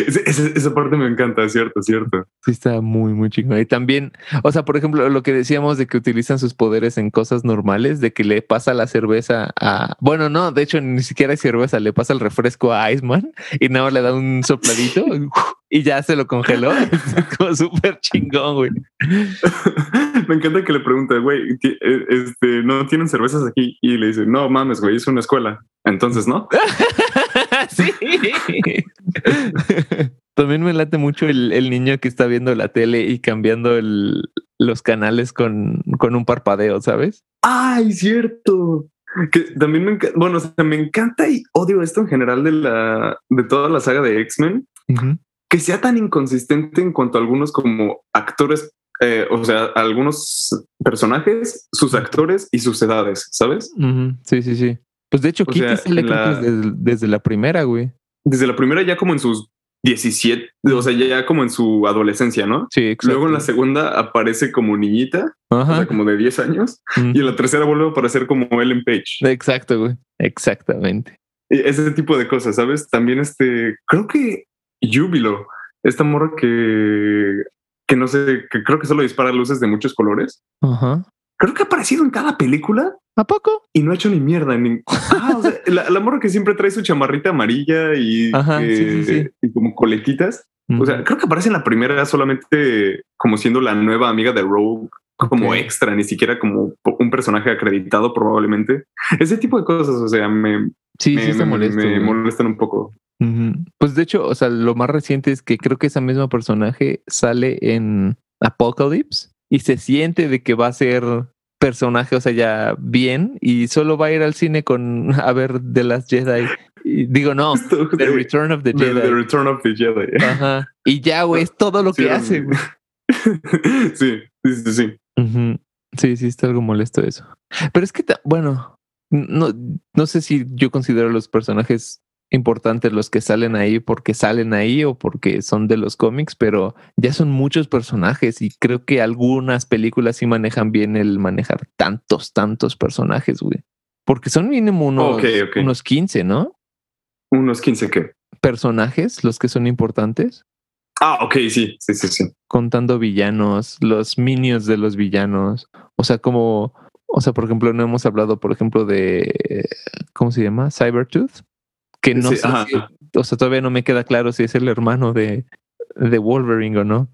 Ese- esa parte me encanta, cierto, cierto. Sí, está muy, muy chingón. Y también, o sea, por ejemplo, lo que decíamos de que utilizan sus poderes en cosas normales, de que le pasa la cerveza a. Bueno, no, de hecho, ni siquiera es cerveza, le pasa el refresco a Iceman y nada más le da un sopladito y <laughs> ya se lo congeló. <laughs> Es como súper chingón, güey. me encanta que le pregunte, güey, eh, este, no tienen cervezas aquí. Y le dice, no mames, güey, es una escuela. Entonces, ¿no? <laughs> <laughs> sí. También me late mucho el, el niño que está viendo la tele y cambiando el- los canales con, con un parpadeo, ¿sabes? Ay, cierto. Que también me encanta, bueno, o sea, me encanta y odio esto en general de la, de toda la saga de X-Men. Que sea tan inconsistente en cuanto a algunos como actores, eh, o sea, algunos personajes, sus actores y sus edades, ¿sabes? Sí, sí, sí. Pues de hecho, O Kitty sea, sale la- desde, desde la primera, güey. Desde la primera ya como en sus 17, o sea, ya como en su adolescencia, ¿no? Sí, exacto. Luego en la segunda aparece como niñita, o Ajá. sea, como de 10 años, y en la tercera vuelve a aparecer como Ellen Page. Exacto, güey. Exactamente. Y Ese tipo de cosas, ¿sabes? También este, creo que Júbilo, esta morra que, que no sé, que creo que solo dispara luces de muchos colores. Ajá. Creo que ha aparecido en cada película ¿A poco? y no ha hecho ni mierda. Ni... <laughs> Ah, o sea, la, la morra que siempre trae su chamarrita amarilla y, Ajá, sí, eh, sí, sí. y como coletitas. O sea, creo que aparece en la primera solamente como siendo la nueva amiga de Rogue, como Ok. extra, ni siquiera como un personaje acreditado probablemente. Ese tipo de cosas, o sea, me, sí, me, sí me- molesto. me molestan un poco. Pues de hecho, o sea, lo más reciente es que creo que esa misma personaje sale en Apocalypse y se siente de que va a ser personaje, o sea, ya bien y solo va a ir al cine con <laughs> a ver The Last Jedi. Y digo, no, <laughs> The Return of the Jedi. The Return of the Jedi. Ajá. Y ya, güey, es todo lo Sí, que hace, güey. <laughs> sí, sí, sí, sí. Sí, sí, está algo molesto eso. Pero es que, bueno, no, no sé si yo considero los personajes importantes los que salen ahí porque salen ahí o porque son de los cómics, pero ya son muchos personajes y creo que algunas películas sí manejan bien el manejar tantos, tantos personajes, güey. Porque son mínimo unos, unos 15, ¿no? ¿Unos 15 qué? Personajes, los que son importantes. Ah, ok, sí, sí, sí, sí. Contando villanos, los minions de los villanos. O sea, como, o sea, por ejemplo, no hemos hablado, por ejemplo, de, ¿cómo se llama? Cybertooth. Que no sé, o sea, todavía no me queda claro si es el hermano de, de Wolverine o no.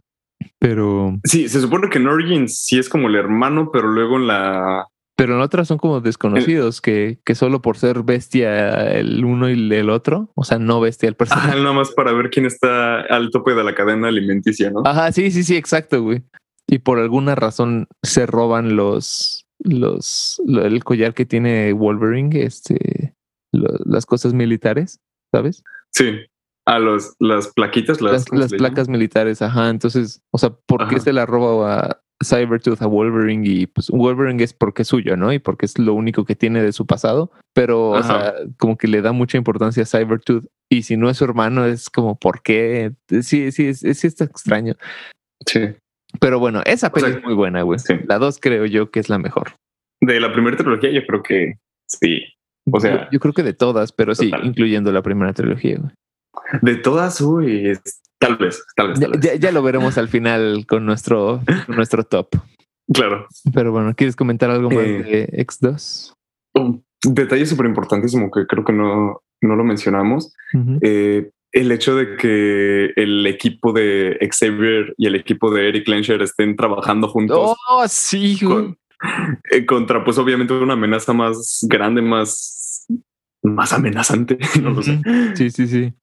Pero. Sí, se supone que en Origins sí es como el hermano, pero luego en la pero en otras son como desconocidos, que, que solo por ser bestia el uno y el otro, o sea, no bestia el personaje. Ah, nada más para ver quién está al tope de la cadena alimenticia, ¿no? Ajá, sí, sí, sí, exacto, güey. Y por alguna razón se roban los, los, el collar que tiene Wolverine, este, las cosas militares, ¿sabes? Sí. A los, las plaquitas, las, las, placas militares, ajá. Entonces, o sea, ¿por qué se la roba a, Cybertooth a Wolverine y pues Wolverine es porque es suyo, ¿no? Y porque es lo único que tiene de su pasado, pero o sea, como que le da mucha importancia a Cybertooth y si no es su hermano es como, ¿por qué? Sí, sí, es, sí está extraño. Sí. Pero bueno, esa peli es muy buena, güey. La dos creo yo que es la mejor. De la primera trilogía yo creo que sí. O sea, yo, creo que de todas, pero sí, incluyendo la primera trilogía, güey. De todas, uy, Tal vez, tal vez. Ya, lo veremos al final con nuestro, nuestro top. Claro. Pero bueno, ¿quieres comentar algo más eh, de X2? Un detalle súper importantísimo que creo que no, no lo mencionamos. Eh, el hecho de que el equipo de Xavier y el equipo de Eric Lensher estén trabajando juntos. Oh, sí. Eh, <laughs> contra, pues obviamente una amenaza más grande, más, más amenazante. <laughs> No lo sé. Sí, sí, sí.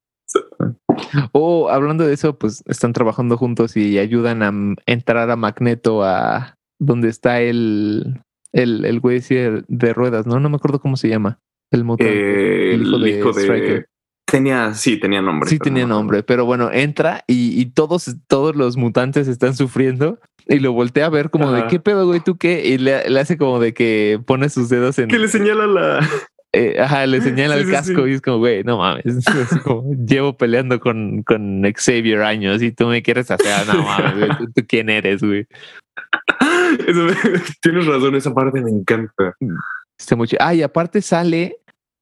O hablando de eso, pues están trabajando juntos y ayudan a entrar a Magneto a donde está el, el, el güey de, ruedas, ¿no? No me acuerdo cómo se llama. El motor. el hijo de, Tenía, sí, tenía nombre. Sí, tenía nombre, pero bueno, entra y, todos, todos los mutantes están sufriendo y lo voltea a ver como de qué pedo, güey, tú qué, y le, le, hace como de que pone sus dedos en. Que le señala la, <laughs> eh, ajá, le señala el casco y es como, güey, no mames. <laughs> llevo peleando con, con Xavier años y tú me quieres hacer, no mames, ¿tú, quién eres, güey? <laughs> tienes razón, esa parte me encanta. Está mucho. Ah, y aparte sale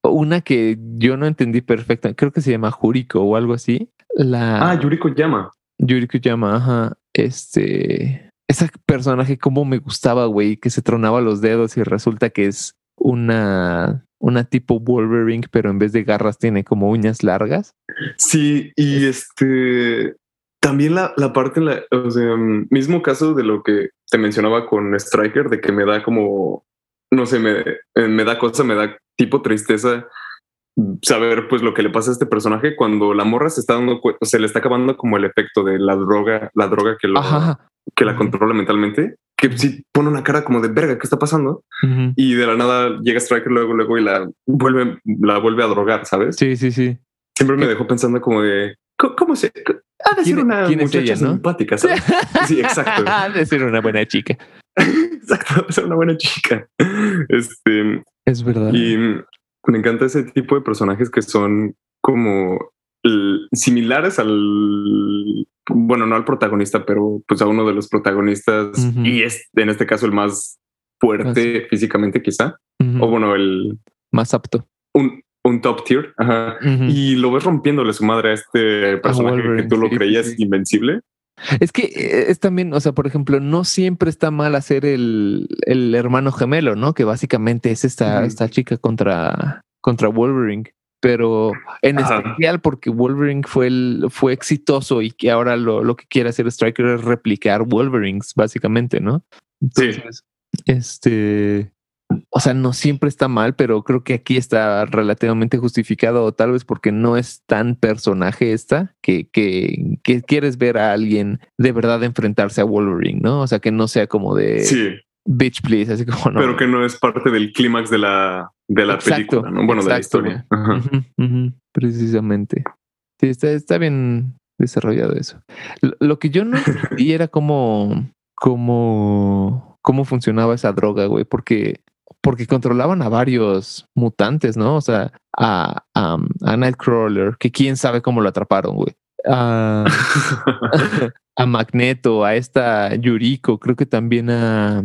una que yo no entendí perfecto, creo que se llama Juriko o algo así. La... Ah, Yuriko llama. Yuriko llama, ajá. Este. Ese personaje, como me gustaba, güey, que se tronaba los dedos y resulta que es una una tipo Wolverine, pero en vez de garras tiene como uñas largas. Sí, y este también la, la parte, la, o sea, mismo caso de lo que te mencionaba con Striker, de que me da como, no sé, me, eh, me da cosa, me da tipo tristeza saber pues lo que le pasa a este personaje cuando la morra se está dando se le está acabando como el efecto de la droga, la droga que lo, que la controla mentalmente, que si pone una cara como de verga, ¿qué está pasando? Y de la nada llega Striker luego, luego y la vuelve, la vuelve a drogar, ¿sabes? Sí, sí, sí. Siempre me dejó pensando como de cómo, se ha de ser una muchacha simpática, ¿sabes? <laughs> sí, exacto. ha de ser una buena chica. exacto, de ser una buena chica. Este es verdad. Y me encanta ese tipo de personajes que son como similares al bueno, no al protagonista, pero pues a uno de los protagonistas y es en este caso el más fuerte físicamente quizá, o bueno, el más apto. Un, un top tier. Ajá. Y lo ves rompiéndole su madre a este personaje que tú lo creías invencible. Es que eh, es también, o sea, por ejemplo, no siempre está mal hacer el, el hermano gemelo, ¿no? Que básicamente es esta, esta chica contra, contra Wolverine pero en especial porque Wolverine fue, el, fue exitoso y que ahora lo, lo, que quiere hacer Striker es replicar Wolverines, básicamente, ¿no? Entonces, sí. este, o sea, no siempre está mal, pero creo que aquí está relativamente justificado, o tal vez porque no es tan personaje esta, que, que, que quieres ver a alguien de verdad enfrentarse a Wolverine, ¿no? O sea, que no sea como de... Sí bitch please, así como no. Pero que no es parte del clímax de la, de la película, ¿no? Bueno, de la historia. precisamente. Sí, está, está bien desarrollado eso. Lo, que yo no <laughs> entendí era cómo, cómo, cómo funcionaba esa droga, güey, porque porque controlaban a varios mutantes, ¿no? O sea, a, a, a Nightcrawler, que quién sabe cómo lo atraparon, güey. A, <laughs> a Magneto, a esta Yuriko, creo que también a,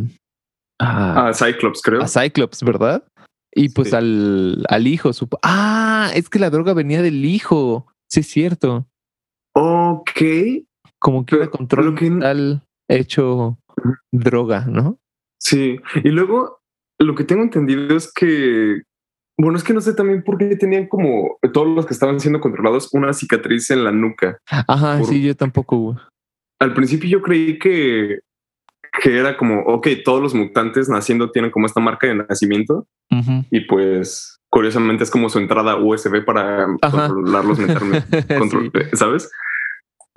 a, a Cyclops, creo. a Cyclops, ¿verdad? Y pues Sí. al, al hijo, supo. Ah, es que la droga venía del hijo. Sí, es cierto. Ok. Como que era control que- mental hecho droga, ¿no? Sí. Y luego, lo que tengo entendido es que. Bueno, es que no sé también por qué tenían como todos los que estaban siendo controlados una cicatriz en la nuca. Ajá, Por- sí, yo tampoco. Al principio yo creí que, que era como, ok, todos los mutantes naciendo tienen como esta marca de nacimiento y pues curiosamente es como su entrada USB para Ajá. controlarlos <laughs> mentalmente. control- Sí. ¿sabes?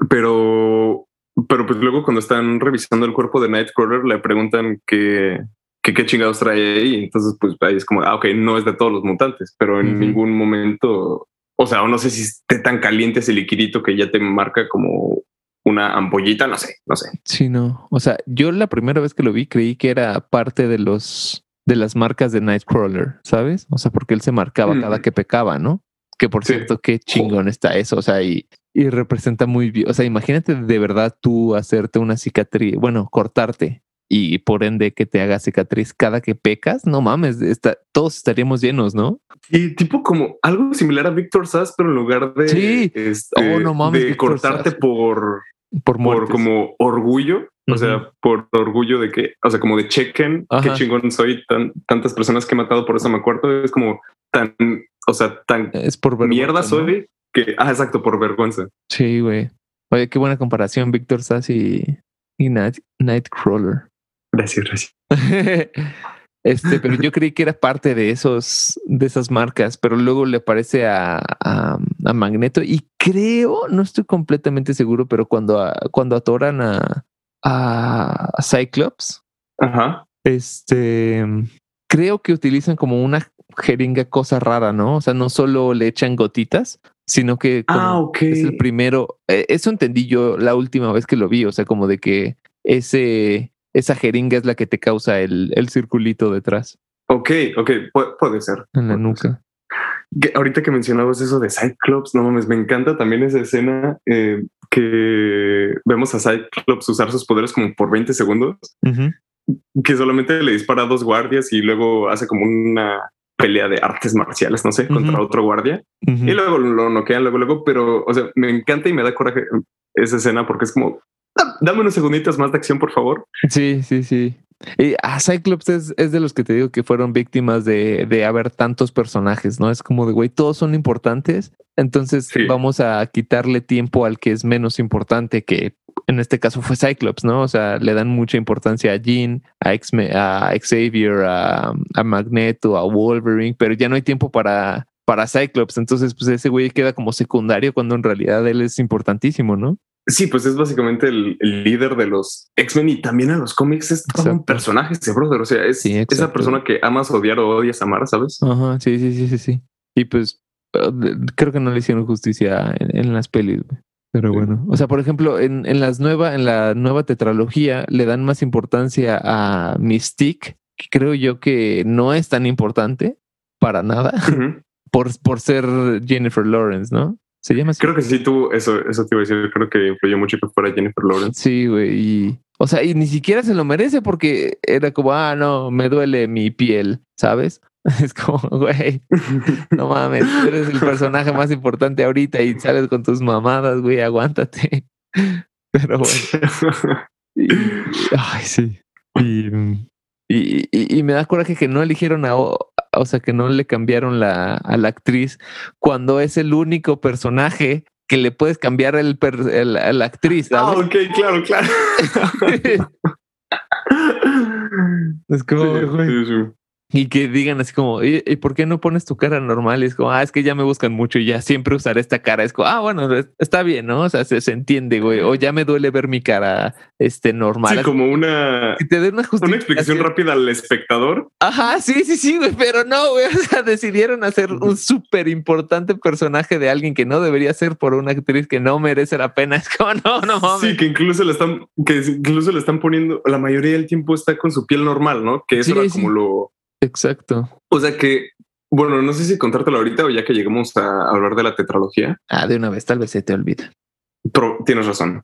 Pero, pero pues luego cuando están revisando el cuerpo de Nightcrawler le preguntan que, que qué chingados trae ahí. Entonces, pues ahí es como, ah, ok, no es de todos los mutantes, pero en ningún momento, o sea, no sé si esté tan caliente ese liquidito que ya te marca como una ampollita, no sé, no sé. Sí, no. O sea, yo la primera vez que lo vi creí que era parte de los de las marcas de Nightcrawler, ¿sabes? O sea, porque él se marcaba Mm. cada que pecaba, ¿no? Que por Sí. cierto, qué chingón está eso. O sea, y, y representa muy bien. O sea, imagínate de verdad tú hacerte una cicatriz, bueno, cortarte y por ende que te haga cicatriz cada que pecas. No mames, está, todos estaríamos llenos, ¿no? Y tipo como algo similar a Víctor Sass, pero en lugar de, Sí. este, Oh, no mames, de Víctor cortarte Sass. por, Por como orgullo, o sea, por orgullo de que, o sea, como de chequen, qué chingón soy, tan, tantas personas que he matado, por eso me acuerdo, es como tan, o sea, tan Es por mierda ¿no? soy que, ah, exacto, por vergüenza. Sí, güey. Oye, qué buena comparación, Víctor Sass y, y Night, Nightcrawler. Gracias, gracias. <laughs> este, pero yo creí que era parte de esos, de esas marcas, pero luego le aparece a, a, a Magneto y creo, no estoy completamente seguro, pero cuando, a- cuando atoran a, a Cyclops, Ajá. este, creo que utilizan como una jeringa cosa rara, ¿no? O sea, no solo le echan gotitas, sino que Ah, ok. es el primero. eh, Eso entendí yo la última vez que lo vi, o sea, como de que ese, esa jeringa es la que te causa el, el circulito detrás. Ok, ok, pu- puede ser. en la nuca. Que ahorita que mencionabas eso de Cyclops, no mames, me encanta también esa escena eh, que vemos a Cyclops usar sus poderes como por 20 segundos, que solamente le dispara a dos guardias y luego hace como una pelea de artes marciales, no sé, contra otro guardia. Y luego lo noquean, luego, luego, pero, o sea, me encanta y me da coraje esa escena porque es como, "Ah, <laughs> dame unos segunditos más de acción, por favor. Sí, sí, sí. Y a Cyclops es, es de los que te digo que fueron víctimas de, de haber tantos personajes, ¿no? Es como de, güey, todos son importantes, entonces Sí. vamos a quitarle tiempo al que es menos importante, que en este caso fue Cyclops, ¿no? O sea, le dan mucha importancia a Jean, a, X a Xavier, a, a Magneto, a Wolverine, pero ya no hay tiempo para, para Cyclops, entonces pues ese güey queda como secundario cuando en realidad él es importantísimo, ¿no? Sí, pues es básicamente el, el líder de los X-Men y también en los cómics es todo un personaje ese brother. O sea, es Sí, esa persona que amas odiar o odias amar, ¿sabes? Ajá, sí, sí, sí, sí, sí. Y pues de- creo que no le hicieron justicia en, en las pelis, güey. Pero bueno, o sea, por ejemplo, en, en las nueva, en la nueva tetralogía le dan más importancia a Mystique, que creo yo que no es tan importante para nada <laughs> por, por ser Jennifer Lawrence, ¿no? Se llama así. Creo que sí, tú, eso, eso te iba a decir. Creo que influyó mucho que fuera Jennifer Lawrence. Sí, güey. Y, o sea, y ni siquiera se lo merece porque era como, ah, no, me duele mi piel, ¿sabes? <laughs> Es como, güey, no mames, tú eres el personaje más importante ahorita y sales con tus mamadas, güey, aguántate. <laughs> Pero bueno. <laughs> Y- ay, sí. Y, y, y- y me da coraje que no eligieron a, o sea, que no le cambiaron la, a la actriz cuando es el único personaje que le puedes cambiar el, per- el- a la actriz, Ah, ok, claro, claro. <laughs> es como, Sí, sí, sí. Y que digan así como, ¿y, y por qué no pones tu cara normal? Y es como, ah, es que ya me buscan mucho y ya siempre usaré esta cara. Es como, ah, bueno, es- está bien, ¿no? O sea, se, se entiende, güey. O ya me duele ver mi cara este, normal. Sí, como una, Que te den una una explicación rápida al espectador. Ajá, sí, sí, sí, güey, pero no, güey. <laughs> O sea, decidieron hacer un súper importante personaje de alguien que no debería ser por una actriz que no merece la pena. <laughs> Es como, no, no mames. Sí, que incluso le están, que incluso le están poniendo, la mayoría del tiempo está con su piel normal, ¿no? Que eso Sí, era sí. como lo, Exacto. O sea que, bueno, no sé si contártelo ahorita o ya que llegamos a hablar de la tetralogía. Ah, de una vez, tal vez se te olvida. Pero tienes razón.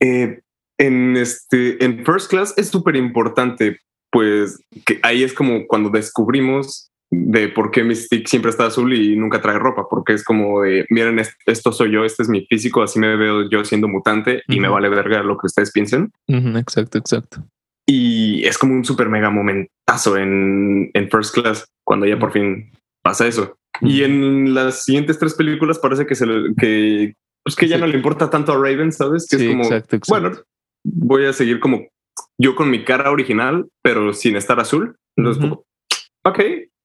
Eh, en este, en First Class es súper importante, pues que ahí es como cuando descubrimos de por qué Mystique siempre está azul y nunca trae ropa, porque es como de, miren, esto soy yo, este es mi físico, así me veo yo siendo mutante y me vale verga lo que ustedes piensen. exacto, exacto. Y es como un super mega momentazo en, en First Class, cuando ya por fin pasa eso. Y en las siguientes tres películas parece que se que pues que ya no le importa tanto a Raven, ¿sabes? Que es como, bueno, voy a seguir como yo con mi cara original, pero sin estar azul. Entonces, ok,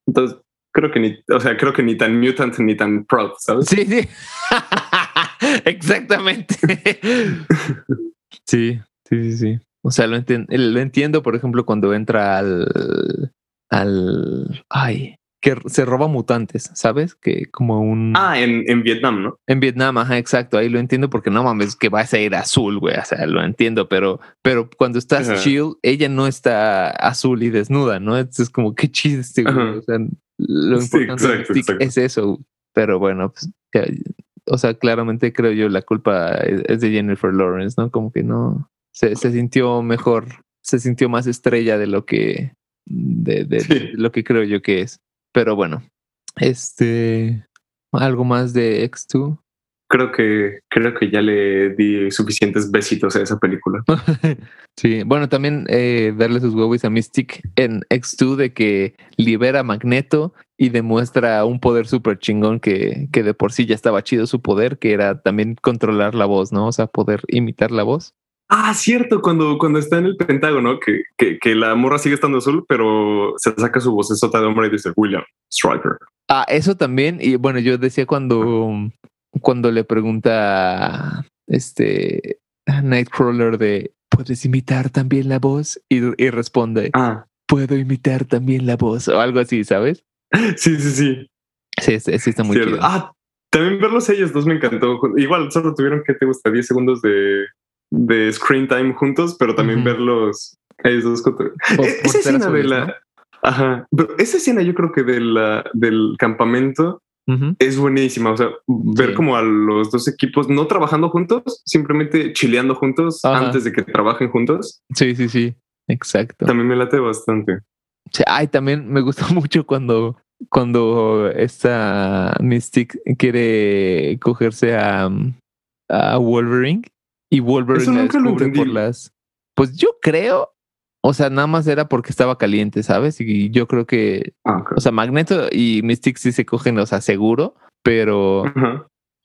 entonces creo que ni, o sea, creo que ni tan mutant ni tan proud, ¿sabes? Sí, sí. <laughs> Exactamente. <laughs> sí, sí, sí, sí. O sea, lo, lo entiendo, por ejemplo, cuando entra al, al, ay, que se roba mutantes, ¿sabes? Que como un... Ah, en, en Vietnam, ¿no? En Vietnam, ajá, exacto. Ahí lo entiendo porque no mames que va a ser azul, güey. O sea, lo entiendo, pero, pero cuando estás chill, ella no está azul y desnuda, ¿no? Es, como, qué chiste, güey. O sea, lo importante es eso. Pero bueno, pues, o sea, claramente creo yo la culpa es de Jennifer Lawrence, ¿no? Como que no, se, se sintió mejor, se sintió más estrella de lo que, de, de lo que creo yo que es. Pero bueno, este, algo más de X2. Creo que, creo que ya le di suficientes besitos a esa película. <laughs> sí, bueno, también eh, darle sus huevos a Mystic en X2 de que libera Magneto y demuestra un poder súper chingón que, que de por sí ya estaba chido su poder, que era también controlar la voz, ¿no? O sea, poder imitar la voz. Ah, cierto, cuando, cuando está en el Pentágono, que, que, que, la morra sigue estando azul, pero se saca su voz sota de hombre y dice William Striker. Ah, eso también. Y bueno, yo decía cuando, cuando le pregunta este Nightcrawler de ¿puedes imitar también la voz? Y, y responde, ah. ¿puedo imitar también la voz? O algo así, ¿sabes? Sí, sí, sí. Sí, sí, está muy chido. Ah, también verlos ellos dos me encantó. Igual solo tuvieron que te gusta 10 segundos de, de screen time juntos, pero también verlos ellos dos e-, <laughs> esa escena de la. Ajá. Pero esa escena yo creo que de la, del campamento es buenísima. O sea, ver como a los dos equipos no trabajando juntos, simplemente chileando juntos antes de que trabajen juntos. Sí, sí, sí. Exacto. También me late bastante. Sí, ay, también me gustó <laughs> mucho cuando, cuando esta Mystic quiere cogerse a, a Wolverine y Wolverine por las. Pues yo creo, o sea, nada más era porque estaba caliente, ¿sabes? Y yo creo que, ah, o sea, Magneto y Mystic sí se cogen, o sea, seguro, pero,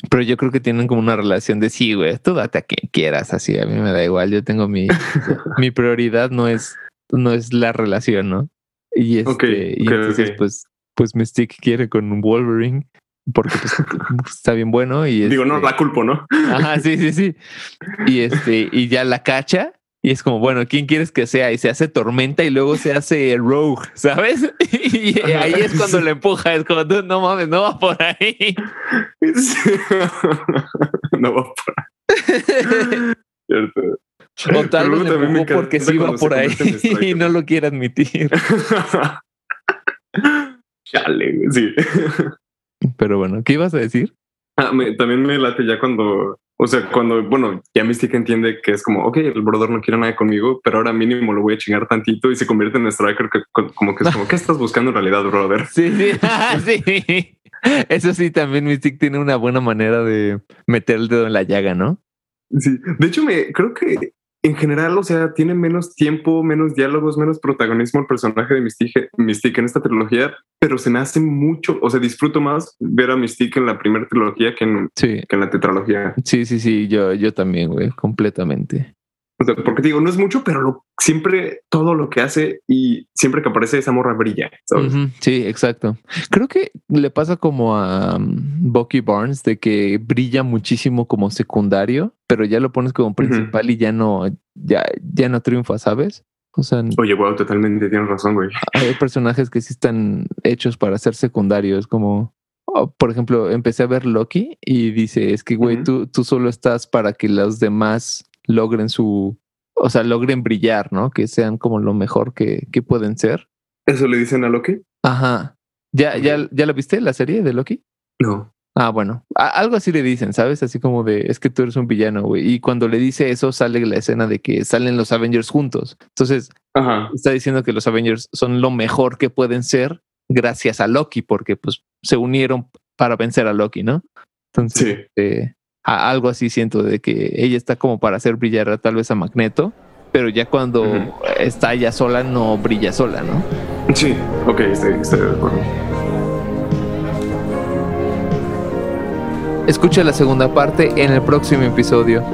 pero yo creo que tienen como una relación de sí, güey, tú date a quien quieras, así a mí me da igual. Yo tengo mi, <laughs> mi prioridad no es, no es la relación, ¿no? Y este, y entonces, pues, pues Mystic quiere con un Wolverine porque pues, <laughs> está bien bueno y digo no la culpo no ajá sí sí sí. Y este y ya la cacha y es como bueno quién quieres que sea y se hace tormenta y luego se hace rogue sabes <laughs> y ahí es cuando le empuja es como no mames no va por ahí <laughs> no va por ahí. Cierto. o tal vez porque sí va por ahí y no lo quiere admitir. Chale, sí. Pero bueno, ¿qué ibas a decir? Ah, también me late ya cuando, o sea, cuando, bueno, ya Mystic entiende que es como, ok, el brother no quiere nada conmigo, pero ahora mínimo lo voy a chingar tantito y se convierte en striker, que, como que es como, ¿qué estás buscando en realidad, brother? Sí, sí, <laughs> sí. Eso sí, también Mystic tiene una buena manera de meter el dedo en la llaga, ¿no? Sí, de hecho, me creo que en general, o sea, tiene menos tiempo, menos diálogos, menos protagonismo el personaje de Mystique, Mystique en esta trilogía, pero se me hace mucho, o sea, disfruto más ver a Mystique en la primera trilogía que en, que en la tetralogía. Sí, sí, sí, yo, yo también, güey, completamente porque digo, no es mucho, pero siempre todo lo que hace y siempre que aparece esa morra brilla. Sí, exacto. Creo que le pasa como a um, Bucky Barnes de que brilla muchísimo como secundario, pero ya lo pones como principal y ya no, ya, ya no triunfa, ¿sabes? O sea, oye, wow, totalmente tienes razón, güey. Hay personajes que sí están hechos para ser secundarios, como oh, por ejemplo, empecé a ver Loki y dice, es que, güey, tú, tú solo estás para que los demás logren su, o sea, logren brillar, ¿no? Que sean como lo mejor que, que pueden ser. ¿Eso le dicen a Loki? Ajá. ¿Ya, ya, ya lo viste la serie de Loki? No. Ah, bueno, algo así le dicen, ¿sabes? Así como de, es que tú eres un villano, güey. Y cuando le dice eso, sale la escena de que salen los Avengers juntos. Entonces, está diciendo que los Avengers son lo mejor que pueden ser gracias a Loki, porque pues se unieron para vencer a Loki, ¿no? Entonces, eh, algo así siento de que ella está como para hacer brillar tal vez a Magneto, pero ya cuando está ella sola, no brilla sola, ¿no? Sí, ok, estoy de acuerdo. Escucha la segunda parte en el próximo episodio.